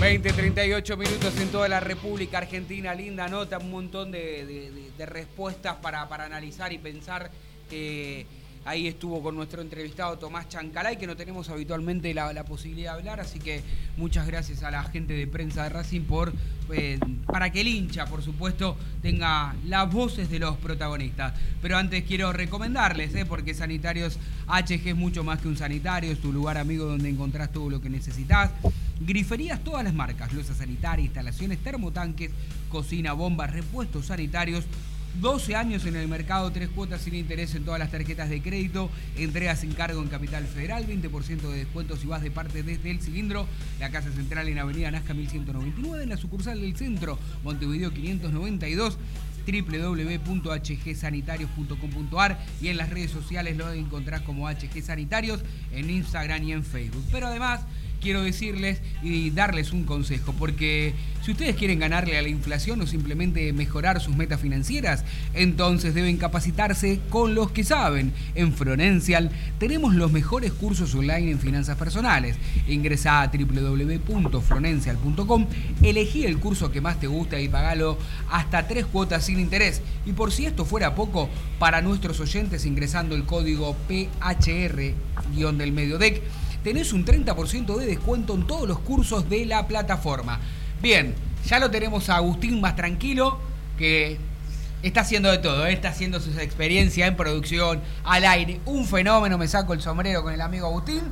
20, 38 minutos en toda la República Argentina. Linda nota, un montón de, de- respuestas para, para analizar y pensar. Ahí estuvo con nuestro entrevistado Tomás Chancalay, que no tenemos habitualmente la, posibilidad de hablar. Así que muchas gracias a la gente de prensa de Racing por eh, para que el hincha, por supuesto, tenga las voces de los protagonistas. Pero antes quiero recomendarles, eh, porque Sanitarios HG es mucho más que un sanitario, es tu lugar amigo donde encontrás todo lo que necesitas. Griferías todas las marcas, losa sanitaria, instalaciones, termotanques, cocina, bombas, repuestos sanitarios. 12 años en el mercado, tres cuotas sin interés en todas las tarjetas de crédito, entregas sin cargo en Capital Federal, 20% de descuento si vas de parte desde el cilindro, la casa central en Avenida Nazca 1199, en la sucursal del centro, Montevideo 592 www.hgsanitarios.com.ar y en las redes sociales lo encontrás como HG Sanitarios en Instagram y en Facebook. Pero además quiero decirles y darles un consejo, porque si ustedes quieren ganarle a la inflación o simplemente mejorar sus metas financieras, entonces deben capacitarse con los que saben. En Fronencial tenemos los mejores cursos online en finanzas personales. Ingresá a www.fronencial.com, elegí el curso que más te gusta y pagalo hasta tres cuotas sin interés. Y por si esto fuera poco, para nuestros oyentes ingresando el código PHR-del Mediodec, tenés un 30% de descuento en todos los cursos de la plataforma. Bien, ya lo tenemos a Agustín más tranquilo, que está haciendo de todo, ¿eh? está haciendo sus experiencias en producción, al aire, un fenómeno, me saco el sombrero con el amigo Agustín,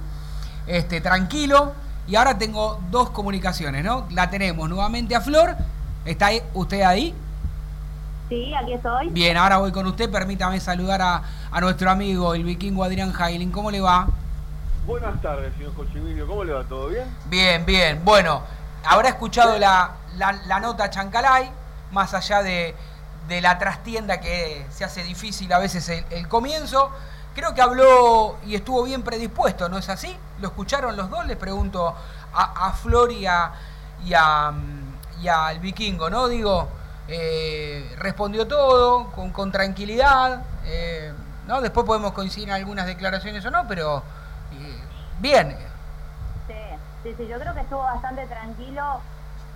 este, tranquilo, y ahora tengo dos comunicaciones, ¿no? La tenemos nuevamente a Flor, ¿está usted ahí? Sí, aquí estoy. Bien, ahora voy con usted, permítame saludar a, a nuestro amigo, el vikingo Adrián Hailing, ¿cómo le va? Buenas tardes, señor Cochimilio. ¿Cómo le va? ¿Todo bien? Bien, bien. Bueno, habrá escuchado la, la- la nota Chancalay, más allá de, de la trastienda que se hace difícil a veces el, el comienzo. Creo que habló y estuvo bien predispuesto, ¿no es así? ¿Lo escucharon los dos? Les pregunto a, a Flor y, a, y, a, y al vikingo, ¿no? Digo, eh, respondió todo con, con tranquilidad, eh, ¿no? Después podemos coincidir en algunas declaraciones o no, pero bien, Sí, sí, sí, yo creo que estuvo bastante tranquilo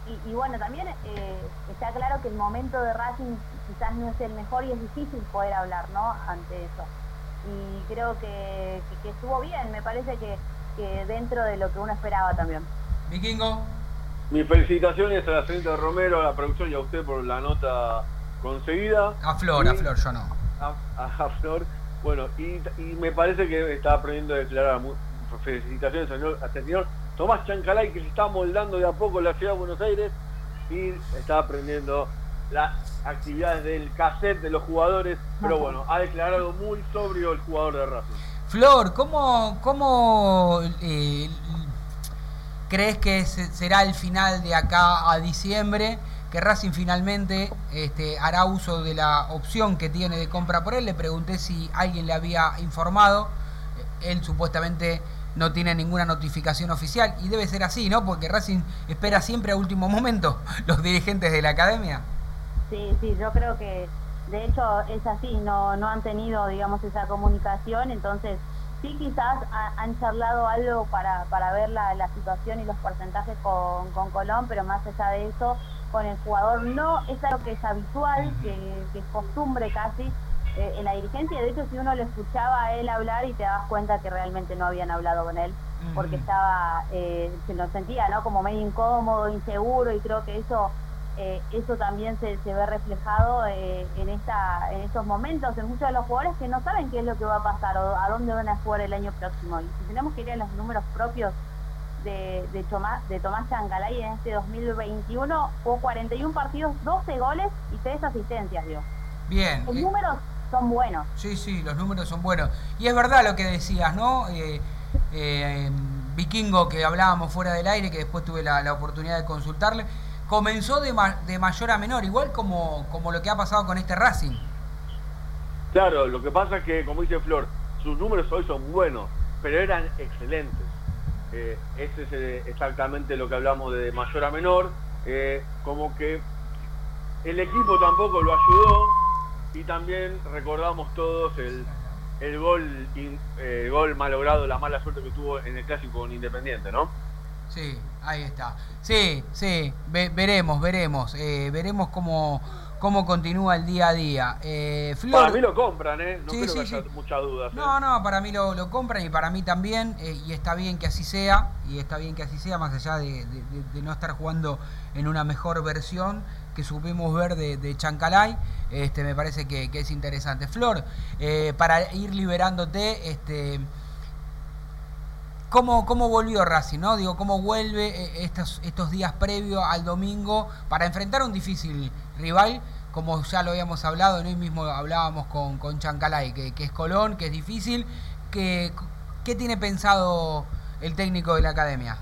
y, y bueno, también eh, está claro que el momento de Racing quizás no es el mejor y es difícil poder hablar, ¿no? Ante eso. Y creo que, que- que estuvo bien, me parece que, que dentro de lo que uno esperaba también. Vikingo. Mis felicitaciones a la señorita Romero, a la producción y a usted por la nota conseguida. A Flor, a Flor, yo no. A, a- a Flor. Bueno, y, y me parece que está aprendiendo a declarar. Felicitaciones al señor, señor Tomás Chancalay, que se está moldando de a poco en la ciudad de Buenos Aires y está aprendiendo las actividades del cassette de los jugadores. Pero bueno, ha declarado muy sobrio el jugador de Racing. Flor, ¿cómo, cómo eh, crees que se- será el final de acá a diciembre? Que Racing finalmente este, hará uso de la opción que tiene de compra por él. Le pregunté si alguien le había informado. Él supuestamente no tiene ninguna notificación oficial y debe ser así, ¿no? Porque Racing espera siempre a último momento los dirigentes de la academia. Sí, sí, yo creo que de hecho es así, no, no han tenido, digamos, esa comunicación, entonces sí quizás ha- han charlado algo para, para ver la, la situación y los porcentajes con, con Colón, pero más allá de eso, con el jugador no es algo que es habitual, que, que es costumbre casi eh, en la dirigencia, de hecho si uno lo escuchaba a él hablar y te das cuenta que realmente no habían hablado con él, porque estaba, eh, se lo sentía, ¿no? Como medio incómodo, inseguro, y creo que eso eh, eso también se, se ve reflejado eh, en esta en estos momentos en muchos de los jugadores que no saben qué es lo que va a pasar o a dónde van a jugar el año próximo y si tenemos que ir a los números propios de, de, Tomás, de Tomás Changalay en este 2021 hubo 41 partidos 12 goles y 3 asistencias digo Bien. los eh, números son buenos Sí, sí, los números son buenos. Y es verdad lo que decías, ¿no? Eh, eh, Vikingo, que hablábamos fuera del aire, que después tuve la, la oportunidad de consultarle, comenzó de, ma- de mayor a menor, igual como, como lo que ha pasado con este Racing. Claro, lo que pasa es que, como dice Flor, sus números hoy son buenos, pero eran excelentes. Eh, ese es eh, exactamente lo que hablamos de mayor a menor. eh, como que el equipo tampoco lo ayudó y también recordamos todos el, el gol in- eh, el gol malogrado, la mala suerte que tuvo en el clásico con Independiente, ¿no? Sí, ahí está. Sí, sí, veremos, veremos. Eh, veremos cómo, cómo continúa el día a día. Eh, Para mí lo compran, ¿eh? No creo que haya muchas dudas. No, no, para mí lo, compran y para mí también. Eh, y está bien que así sea. Y está bien que así sea, más allá de, no estar jugando en una mejor versión que supimos ver de, Chancalay. Este, me parece que, que es interesante. Flor, para ir liberándote, este ¿Cómo, ¿Cómo volvió Racing? ¿no? Digo, ¿cómo vuelve eh, estos, estos días previos al domingo para enfrentar a un difícil rival? Como ya lo habíamos hablado, hoy mismo hablábamos con, con Chancalay, que, es Colón, que es difícil. ¿Qué, ¿Qué tiene pensado el técnico de la academia?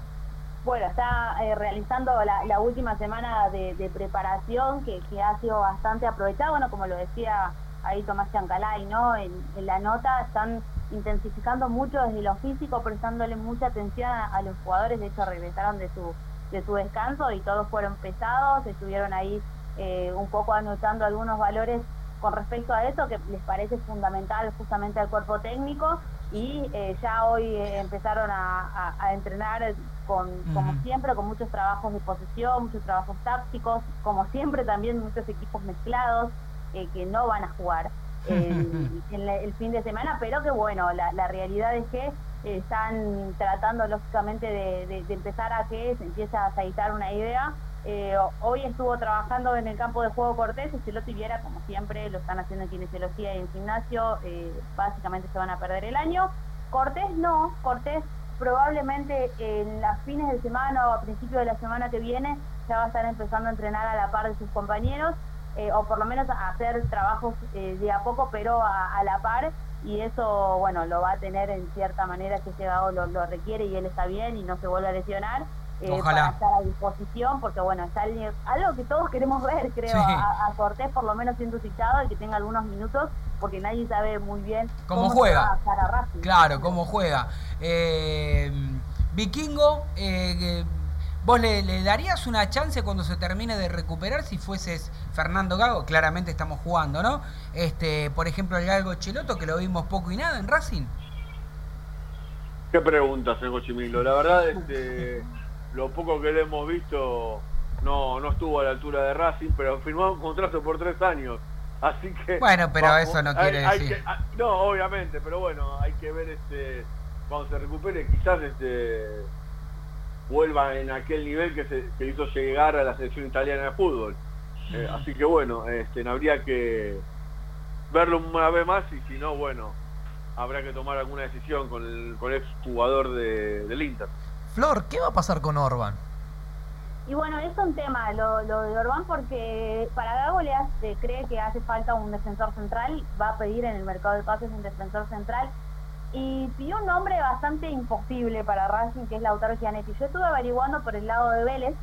Bueno, está eh, realizando la, última semana de, preparación que, que, ha sido bastante aprovechada. Bueno, como lo decía ahí Tomás Chancalay, ¿no? En, la nota están intensificando mucho desde lo físico, prestándole mucha atención a, los jugadores, de hecho regresaron de su, de su descanso y todos fueron pesados, estuvieron ahí eh, un poco anotando algunos valores con respecto a eso que les parece fundamental justamente al cuerpo técnico y eh, ya hoy eh, empezaron a, entrenar con, como siempre, con muchos trabajos de posesión, muchos trabajos tácticos, como siempre también muchos equipos mezclados que no van a jugar en, el fin de semana, pero que bueno, la, la realidad es que están tratando lógicamente de, empezar a que se empiece a aceitar una idea. Eh, hoy estuvo trabajando en el campo de juego Cortés, si lo tuviera, como siempre, lo están haciendo en kinesiología y en gimnasio, eh, básicamente se van a perder el año. Cortés no, Cortés probablemente en las fines de semana o a principios de la semana que viene ya va a estar empezando a entrenar a la par de sus compañeros eh, o por lo menos hacer trabajos eh, de a poco, pero a, la par, y eso, bueno, lo va a tener en cierta manera que ese lo, lo requiere y él está bien y no se vuelve a lesionar. Eh, para estar a disposición, porque bueno, está algo que todos queremos ver, creo, a, Cortés por lo menos siendo citado y que tenga algunos minutos, porque nadie sabe muy bien cómo, juega. claro, cómo juega. Vikingo, eh, ¿Vos le, darías una chance cuando se termine de recuperar si fueses Fernando Gago? Claramente estamos jugando, ¿no? Este, por ejemplo, el Galgo Cheloto, que lo vimos poco y nada en Racing. Qué pregunta, señor Chimilo. La verdad, este, lo poco que le hemos visto no, no estuvo a la altura de Racing, pero firmó un contrato por tres años. Así que. Bueno, pero eso no quiere decir. Ah, no, obviamente, pero bueno, hay que ver este cuando se recupere, quizás este vuelva en aquel nivel que se hizo llegar a la selección italiana de fútbol. Eh, así que bueno, este, habría que verlo una vez más y si no, bueno, habrá que tomar alguna decisión con el, con ex jugador de, del Inter. Flor, ¿qué va a pasar con Orban? Y bueno, es un tema lo, de Orban porque para Gago le hace, cree que hace falta un defensor central, va a pedir en el mercado de pases un defensor central y pidió un nombre bastante imposible para Racing, que es Lautaro Gianetti. Yo estuve averiguando por el lado de Vélez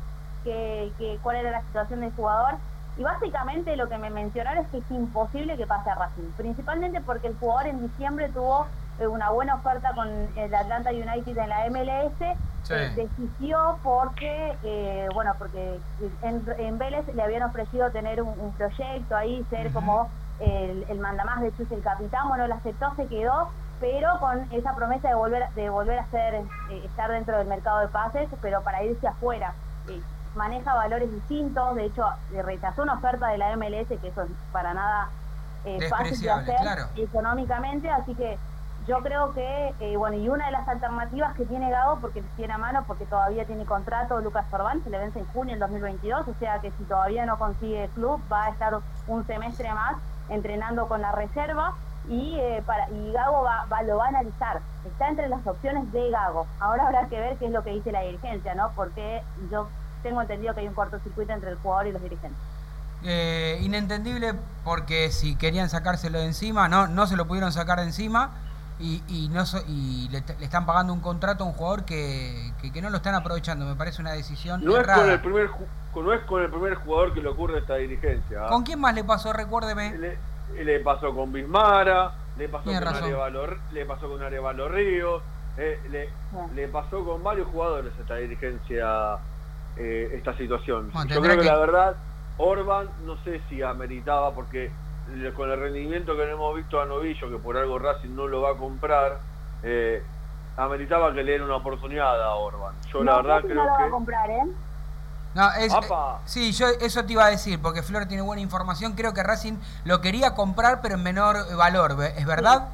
que, cuál era la situación del jugador y básicamente lo que me mencionaron es que es imposible que pase a Racing, principalmente porque el jugador en diciembre tuvo una buena oferta con el Atlanta United en la MLS, sí. desistió porque, eh, bueno, porque en, Vélez le habían ofrecido tener un, proyecto ahí, ser como el, el mandamás, de hecho el capitán, bueno, lo aceptó, se quedó pero con esa promesa de volver de volver a ser eh, estar dentro del mercado de pases, pero para irse afuera. Eh, maneja valores distintos, de hecho rechazó una oferta de la MLS que eso es para nada eh, fácil de hacer económicamente, así que yo creo que, bueno, y una de las alternativas que tiene Gago, porque tiene a mano, porque todavía tiene contrato Lucas Orbán, se le vence en junio del 2022, o sea que si todavía no consigue club, va a estar un semestre más entrenando con la reserva, y, eh, para, y Gago va, lo va a analizar. Está entre las opciones de Gago. Ahora habrá que ver qué es lo que dice la dirigencia, ¿no? Porque yo tengo entendido que hay un cortocircuito entre el jugador y los dirigentes. Eh, inentendible porque si querían sacárselo de encima, no, no se lo pudieron sacar de encima y, y, no y le, están pagando un contrato a un jugador que, que, no lo están aprovechando. Me parece una decisión no Es con el primer, no es con el primer jugador que le ocurre esta dirigencia. ¿ah? ¿Con quién más le pasó? Recuérdeme le pasó con Bismara, le pasó, con Arevalo, le pasó con Arevalo Ríos, eh, le, le, pasó con varios jugadores esta dirigencia, eh, esta situación. Yo creo que, la verdad, Orban no sé si ameritaba, porque con el rendimiento que no hemos visto a Novillo, que por algo Racing no lo va a comprar, eh, ameritaba que le den una oportunidad a Orban. Yo No la verdad creo no lo va a que... comprar, ¿eh? No, es, sí, yo eso te iba a decir, porque Flor tiene buena información. Creo que Racing lo quería comprar, pero en menor valor, ¿ve- ¿es verdad?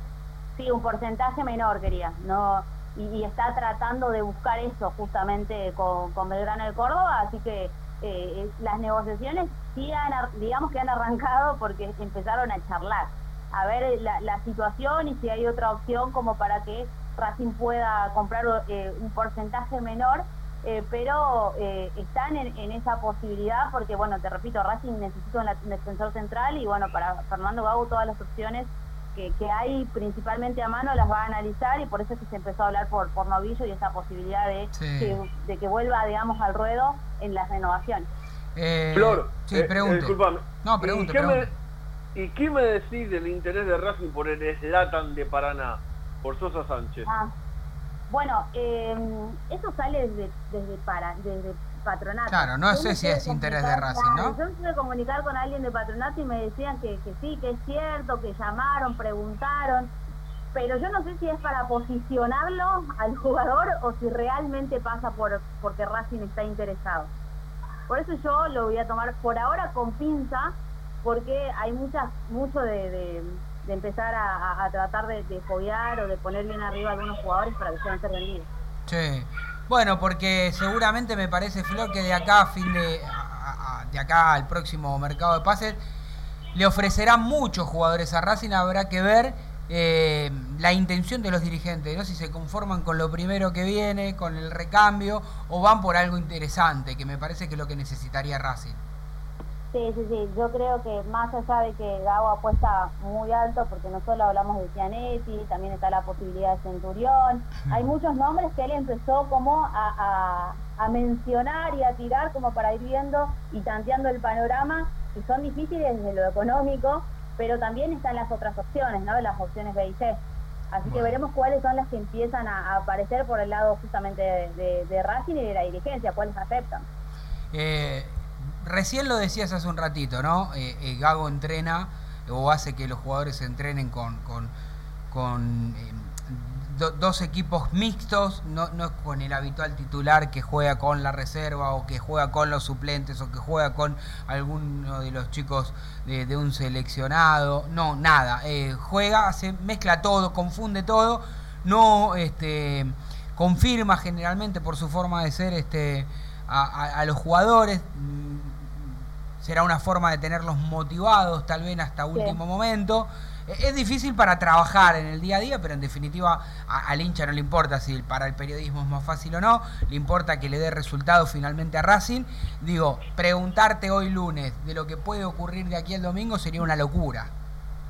Sí, un porcentaje menor quería, no y, y está tratando de buscar eso justamente con, con Belgrano de Córdoba, así que eh, es- las negociaciones sí han, digamos que han arrancado porque empezaron a charlar, a ver la, la situación y si hay otra opción como para que Racing pueda comprar eh, un porcentaje menor, eh, pero eh, están en, en esa posibilidad porque, bueno, te repito, Racing necesita un, un defensor central y, bueno, para Fernando Gago todas las opciones que, que hay principalmente a mano las va a analizar y por eso es que se empezó a hablar por, por Novillo y esa posibilidad de, Sí. que, de que vuelva, digamos, al ruedo en las renovaciones. Eh, Flor, sí, eh, pregunte. eh, disculpame. No, pregunte, ¿Y qué, pregunte. Me, ¿Y qué me decís del interés de Racing por el Slatan de Paraná, por Sosa Sánchez? Ah, bueno, eh, eso sale desde, desde, para, desde patronato. Claro, no Yo sé si es interés de comunicar, Racing, ¿no? Yo me comunicar con alguien de patronato y me decían que, que sí, que es cierto, que llamaron, preguntaron, pero yo no sé si es para posicionarlo al jugador o si realmente pasa por porque Racing está interesado. Por eso yo lo voy a tomar por ahora con pinza, porque hay muchas mucho de, empezar a, tratar de, de o de poner bien arriba a algunos jugadores para que puedan ser vendidos. Sí. Bueno, porque seguramente me parece, Flor, que de acá a fin de. a- de acá al próximo mercado de pases le ofrecerán muchos jugadores a Racing. Habrá que ver eh, la intención de los dirigentes, ¿no? Si se conforman con lo primero que viene, con el recambio, o van por algo interesante, que me parece que es lo que necesitaría Racing. Sí, sí, sí. Yo creo que más allá de que Gago apuesta muy alto, porque no solo hablamos de Cianetti, también está la posibilidad de Centurión. Hay muchos nombres que él empezó como a, a- a mencionar y a tirar como para ir viendo y tanteando el panorama, y son difíciles desde lo económico, pero también están las otras opciones, ¿no? Las opciones B y C. Así que veremos cuáles son las que empiezan a, aparecer por el lado justamente de, de- de Racing y de la dirigencia, cuáles aceptan. Eh, recién lo decías hace un ratito, ¿no? Eh, eh, Gago entrena o hace que los jugadores se entrenen con, con, con, eh, do- dos equipos mixtos, no, no es con el habitual titular que juega con la reserva o que juega con los suplentes o que juega con alguno de los chicos de, de un seleccionado, no, nada, eh, juega, hace, mezcla todo, confunde todo, no este, confirma generalmente por su forma de ser este, a, a- a los jugadores, mm, será una forma de tenerlos motivados tal vez hasta último momento. Eh, Es difícil para trabajar en el día a día, pero en definitiva a- al hincha no le importa si para el periodismo es más fácil o no, le importa que le dé resultado finalmente a Racing. Digo, preguntarte hoy lunes de lo que puede ocurrir de aquí al domingo sería una locura.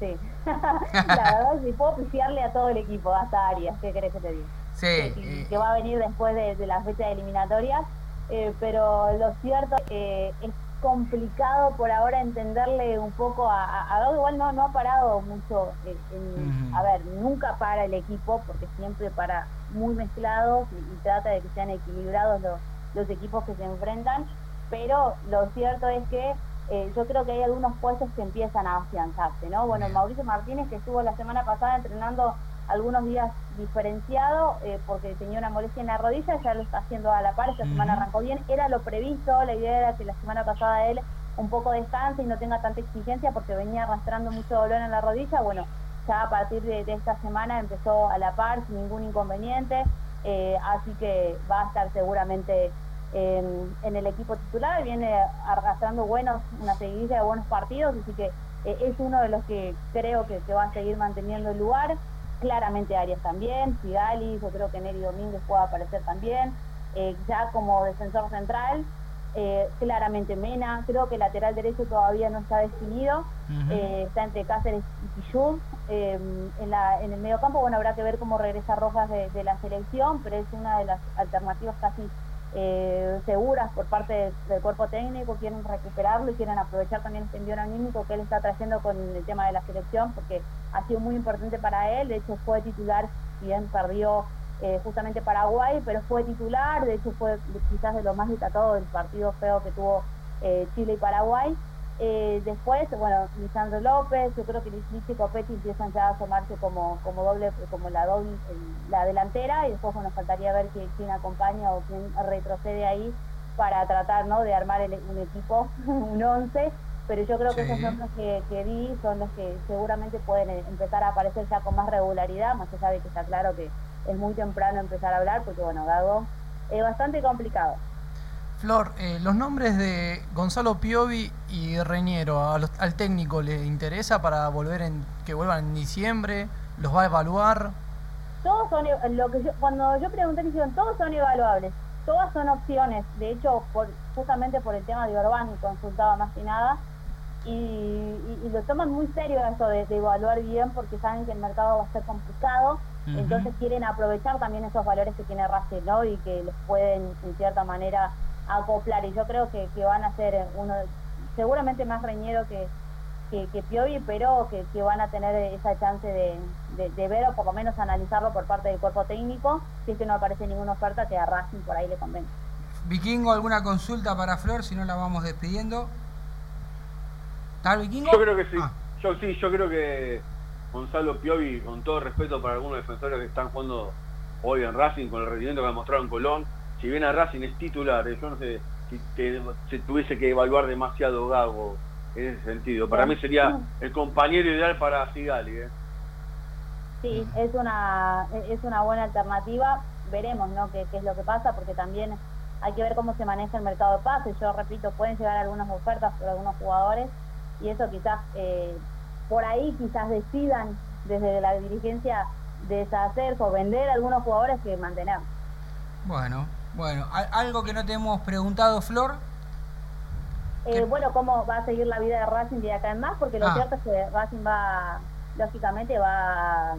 Sí. la verdad, si puedo pifiarle a todo el equipo, hasta Arias, ¿qué querés que te diga? Sí, Que, eh, que va a venir después de, de las fechas eliminatorias, eh, pero lo cierto eh, es complicado por ahora entenderle un poco a, a, igual no, no ha parado mucho, en- a ver, nunca para el equipo, porque siempre para muy mezclados y, y trata de que sean equilibrados los, los equipos que se enfrentan, pero lo cierto es que eh, yo creo que hay algunos puestos que empiezan a afianzarse, ¿no? Bueno, Mauricio Martínez, que estuvo la semana pasada entrenando algunos días diferenciado eh, porque tenía una molestia en la rodilla, ya lo está haciendo a la par, esta semana Ujú. arrancó bien, era lo previsto, la idea era que la semana pasada él un poco descanse y no tenga tanta exigencia porque venía arrastrando mucho dolor en la rodilla, bueno, ya a partir de, de esta semana empezó a la par sin ningún inconveniente, eh, así que va a estar seguramente en, en el equipo titular, viene arrastrando buenos, una seguidilla de buenos partidos, así que eh, es uno de los que creo que, que va a seguir manteniendo el lugar. Claramente Arias también, Figali, yo creo que Neri Domínguez puede aparecer también. Eh, ya como defensor central, eh, claramente Mena, creo que el lateral derecho todavía no está definido, eh, está entre Cáceres y Pichud. Eh, en, la, en el medio campo, bueno, habrá que ver cómo regresa Rojas de, de la selección, pero es una de las alternativas casi eh, seguras por parte de- del cuerpo técnico, quieren recuperarlo y quieren aprovechar también este envío anímico que él está trayendo con el tema de la selección, porque ha sido muy importante para él, de hecho fue titular, si bien perdió eh, justamente Paraguay, pero fue titular, de hecho fue quizás de lo más destacado del partido feo que tuvo eh, Chile y Paraguay. Eh, después, bueno, Lisandro López, yo creo que Lichi y Copetti empiezan ya a asomarse como, como doble, como la doble, la delantera, y después bueno faltaría ver quién, quién acompaña o quién retrocede ahí para tratar ¿no? de armar el- un equipo, un 11, pero yo creo que esos nombres que, que vi son los que seguramente pueden eh, empezar a aparecer ya con más regularidad, más allá de que está claro que es muy temprano empezar a hablar, porque bueno, Gago es bastante complicado. Flor, eh, los nombres de Gonzalo Piovi y Reñero, a los- al técnico le interesa para volver en que vuelvan en diciembre, los va a evaluar. Todos son, lo que yo, cuando yo pregunté, me dijeron, todos son evaluables, todas son opciones. De hecho, por, justamente por el tema de Orbán, y consultaba más que nada, y, y- y lo toman muy serio esto de, de evaluar bien porque saben que el mercado va a ser complicado, entonces quieren aprovechar también esos valores que tiene Racing, ¿no? Y que los pueden, en cierta manera, acoplar. Y yo creo que, que van a ser uno, seguramente más reñero que, que, que Piovi, pero que, que van a tener esa chance de, de, de ver o por lo menos analizarlo por parte del cuerpo técnico, si es que no aparece ninguna oferta que a Racing por ahí le convenga. Vikingo, ¿alguna consulta para Flor? Si no, la vamos despidiendo. ¿Está Vikingo? Yo creo que sí. Ah. Yo sí, yo creo que Gonzalo Piovi, con todo respeto para algunos defensores que están jugando hoy en Racing, con el rendimiento que ha mostrado en Colón, si bien a Racing es titular, yo no sé si te- se tuviese que evaluar demasiado Gago en ese sentido. Para mí sería el compañero ideal para Sigali. ¿eh? Sí, es una, es una buena alternativa. Veremos ¿no? qué, qué es lo que pasa, porque también hay que ver cómo se maneja el mercado de pases. Yo repito, pueden llegar algunas ofertas por algunos jugadores y eso quizás eh, por ahí quizás decidan desde la dirigencia deshacerse o vender algunos jugadores que mantener. Bueno, bueno. ¿al- ¿Algo que no te hemos preguntado, Flor? Eh, bueno, cómo va a seguir la vida de Racing de acá en más, porque lo Ah. cierto es que Racing va, lógicamente, va a,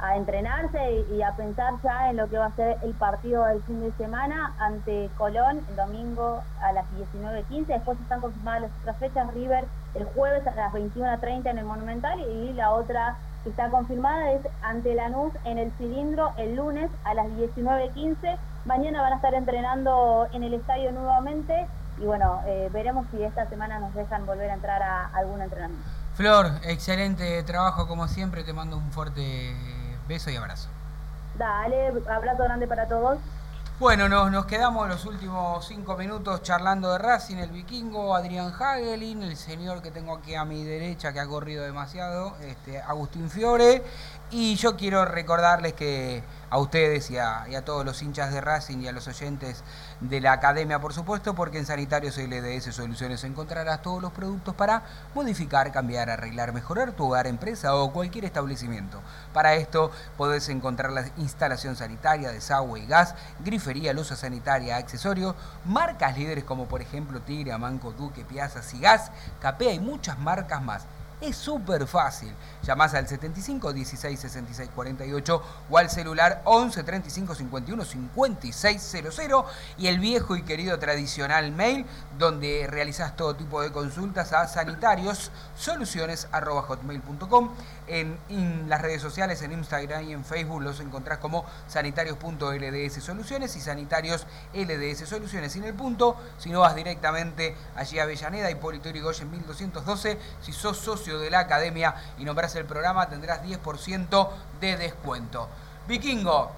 a entrenarse y, y a pensar ya en lo que va a ser el partido del fin de semana ante Colón el domingo a las 19.15. Después están confirmadas las otras fechas, River el jueves a las 21.30 en el Monumental y la otra que está confirmada es ante Lanús en el cilindro el lunes a las 19.15. Mañana van a estar entrenando en el estadio nuevamente y bueno, eh, veremos si esta semana nos dejan volver a entrar a algún entrenamiento. Flor, excelente trabajo como siempre. Te mando un fuerte beso y abrazo. Dale, abrazo grande para todos. Bueno, nos, nos quedamos los últimos cinco minutos charlando de Racing, el vikingo, Adrián Hagelin, el señor que tengo aquí a mi derecha que ha corrido demasiado, este, Agustín Fiore. Y yo quiero recordarles que a ustedes y a, todos los hinchas de Racing y a los oyentes de la academia, por supuesto, porque en Sanitarios LDS Soluciones encontrarás todos los productos para modificar, cambiar, arreglar, mejorar tu hogar, empresa o cualquier establecimiento. Para esto podés encontrar la instalación sanitaria, desagüe y gas, grifería, luz sanitaria, accesorios, marcas líderes como por ejemplo Tigre, Amanco, Duque, Piazza, Sigas, Capea y muchas marcas más. Es súper fácil. Llamás al 75 16 66 48 o al celular 11 35 51 56 00 y el viejo y querido tradicional mail donde realizás todo tipo de consultas a sanitarios soluciones hotmail.com en, en las redes sociales en Instagram y en Facebook los encontrás como sanitarios.lds soluciones y sanitarios LDS soluciones. Sin el punto si no vas directamente allí a Avellaneda Hipólito Yrigoyen 1212 si sos socio de la academia y nombrás el programa tendrás 10% de descuento. Vikingo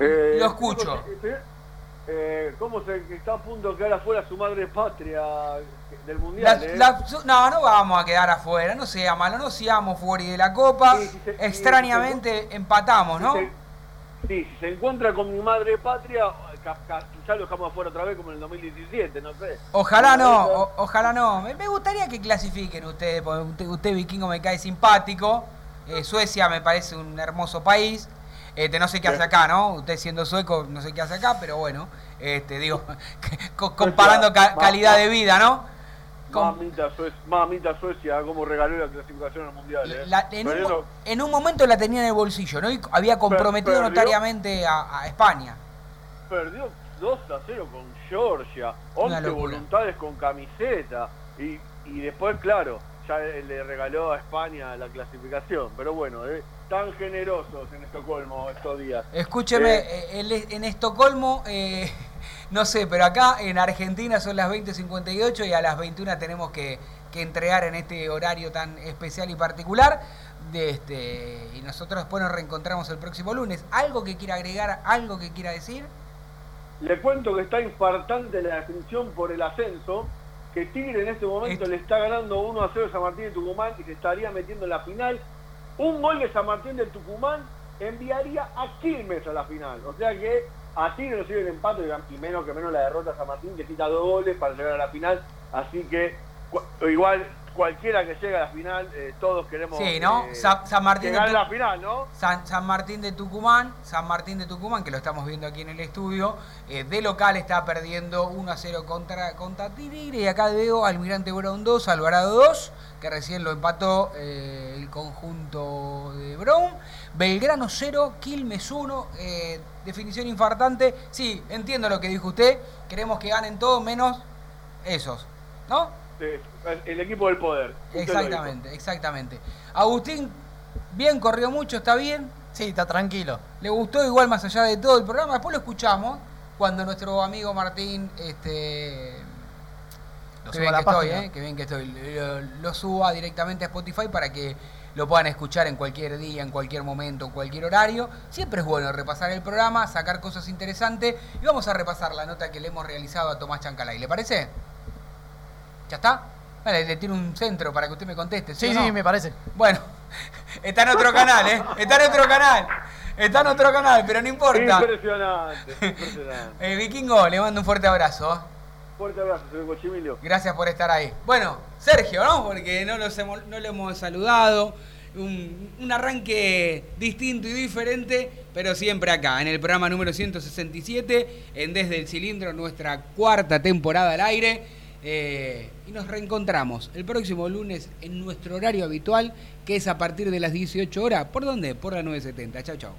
Eh, Lo escucho. eh, eh, ¿Cómo se que está a punto de quedar afuera su madre patria del La- mundial? eh? la- no, no vamos a quedar afuera, no sea malo, no seamos fuera de la copa. Sí, Extrañamente empatamos, ¿no? Si se- sí, si se encuentra con mi madre patria, ya lo dejamos afuera otra vez como en el 2017, no sé. Ojalá no, o- ojalá no. Me, me gustaría que clasifiquen ustedes, porque usted, usted, vikingo me cae simpático. Eh, Suecia me parece un hermoso país. Este, no sé qué hace acá, ¿no? Usted siendo sueco, no sé qué hace acá, pero bueno, este, digo, co- comparando ca- calidad de vida, ¿no? Mamita Suecia, mamita Suecia, como regaló la clasificación al mundial. eh. La- en, un, en momento la tenía en el bolsillo, ¿no? Y había comprometido perdió. notariamente a, a España. perdió 2 a 0 con Georgia, Una 11 locura. voluntades con camiseta y, y después, claro, ya le regaló a España la clasificación. Pero bueno, eh, tan generosos en Estocolmo estos días. Escúcheme, Eh, en Estocolmo, eh, no sé, pero acá en Argentina son las 20.58 y a las 21 tenemos que, que entregar en este horario tan especial y particular. De este, y nosotros después nos reencontramos el próximo lunes. ¿Algo que quiera agregar? ¿Algo que quiera decir? Le cuento que está infartante la definición por el ascenso, que Tigre en este momento le está ganando 1 a 0 a San Martín de Tucumán y se estaría metiendo en la final. Un gol de San Martín de Tucumán enviaría a Quilmes a la final. O sea que a Tigre no sirve el empate y menos que menos la derrota a San Martín, que necesita dos goles para llegar a la final. Así que igual cualquiera que llegue a la final, eh, todos queremos Sí, ¿no? eh, Sa- San Martín que de Tu- la final, ¿no? San, San Martín de Tucumán, San Martín de Tucumán, que lo estamos viendo aquí en el estudio, eh, de local está perdiendo 1 a 0 contra, contra Tigre. Y acá veo Almirante Brown 2, Alvarado 2, que recién lo empató el conjunto de Brown. Belgrano 0, Quilmes 1, eh, definición infartante. Sí, entiendo lo que dijo usted, queremos que ganen todos menos esos, ¿no? Sí, el equipo del poder. Exactamente, exactamente. Agustín, bien, corrió mucho, está bien. Sí, está tranquilo. Le gustó igual más allá de todo el programa. Después lo escuchamos cuando nuestro amigo Martín, este, Lo qué suba bien que estoy, eh, qué bien que estoy, lo, lo suba directamente a Spotify para que lo puedan escuchar en cualquier día, en cualquier momento, en cualquier horario. Siempre es bueno repasar el programa, sacar cosas interesantes y vamos a repasar la nota que le hemos realizado a Tomás Chancalay. ¿Le parece? ¿Ya está? Vale, le tiro un centro para que usted me conteste. ¿sí, Sí, o no? sí, me parece. Bueno, está en otro canal, ¿eh? Está en otro canal. Está en otro canal, pero no importa. Impresionante, impresionante. Eh, Vikingo, le mando un fuerte abrazo. Fuerte abrazo, señor Cochimilio. Gracias por estar ahí. Bueno, Sergio, ¿no? Porque no, los hemos, no lo hemos saludado. Un, un arranque distinto y diferente, pero siempre acá, en el programa número 167, en Desde el Cilindro, nuestra cuarta temporada al aire. Eh, y nos reencontramos el próximo lunes en nuestro horario habitual, que es a partir de las 18 horas. ¿Por dónde? Por la 970. Chao, chao.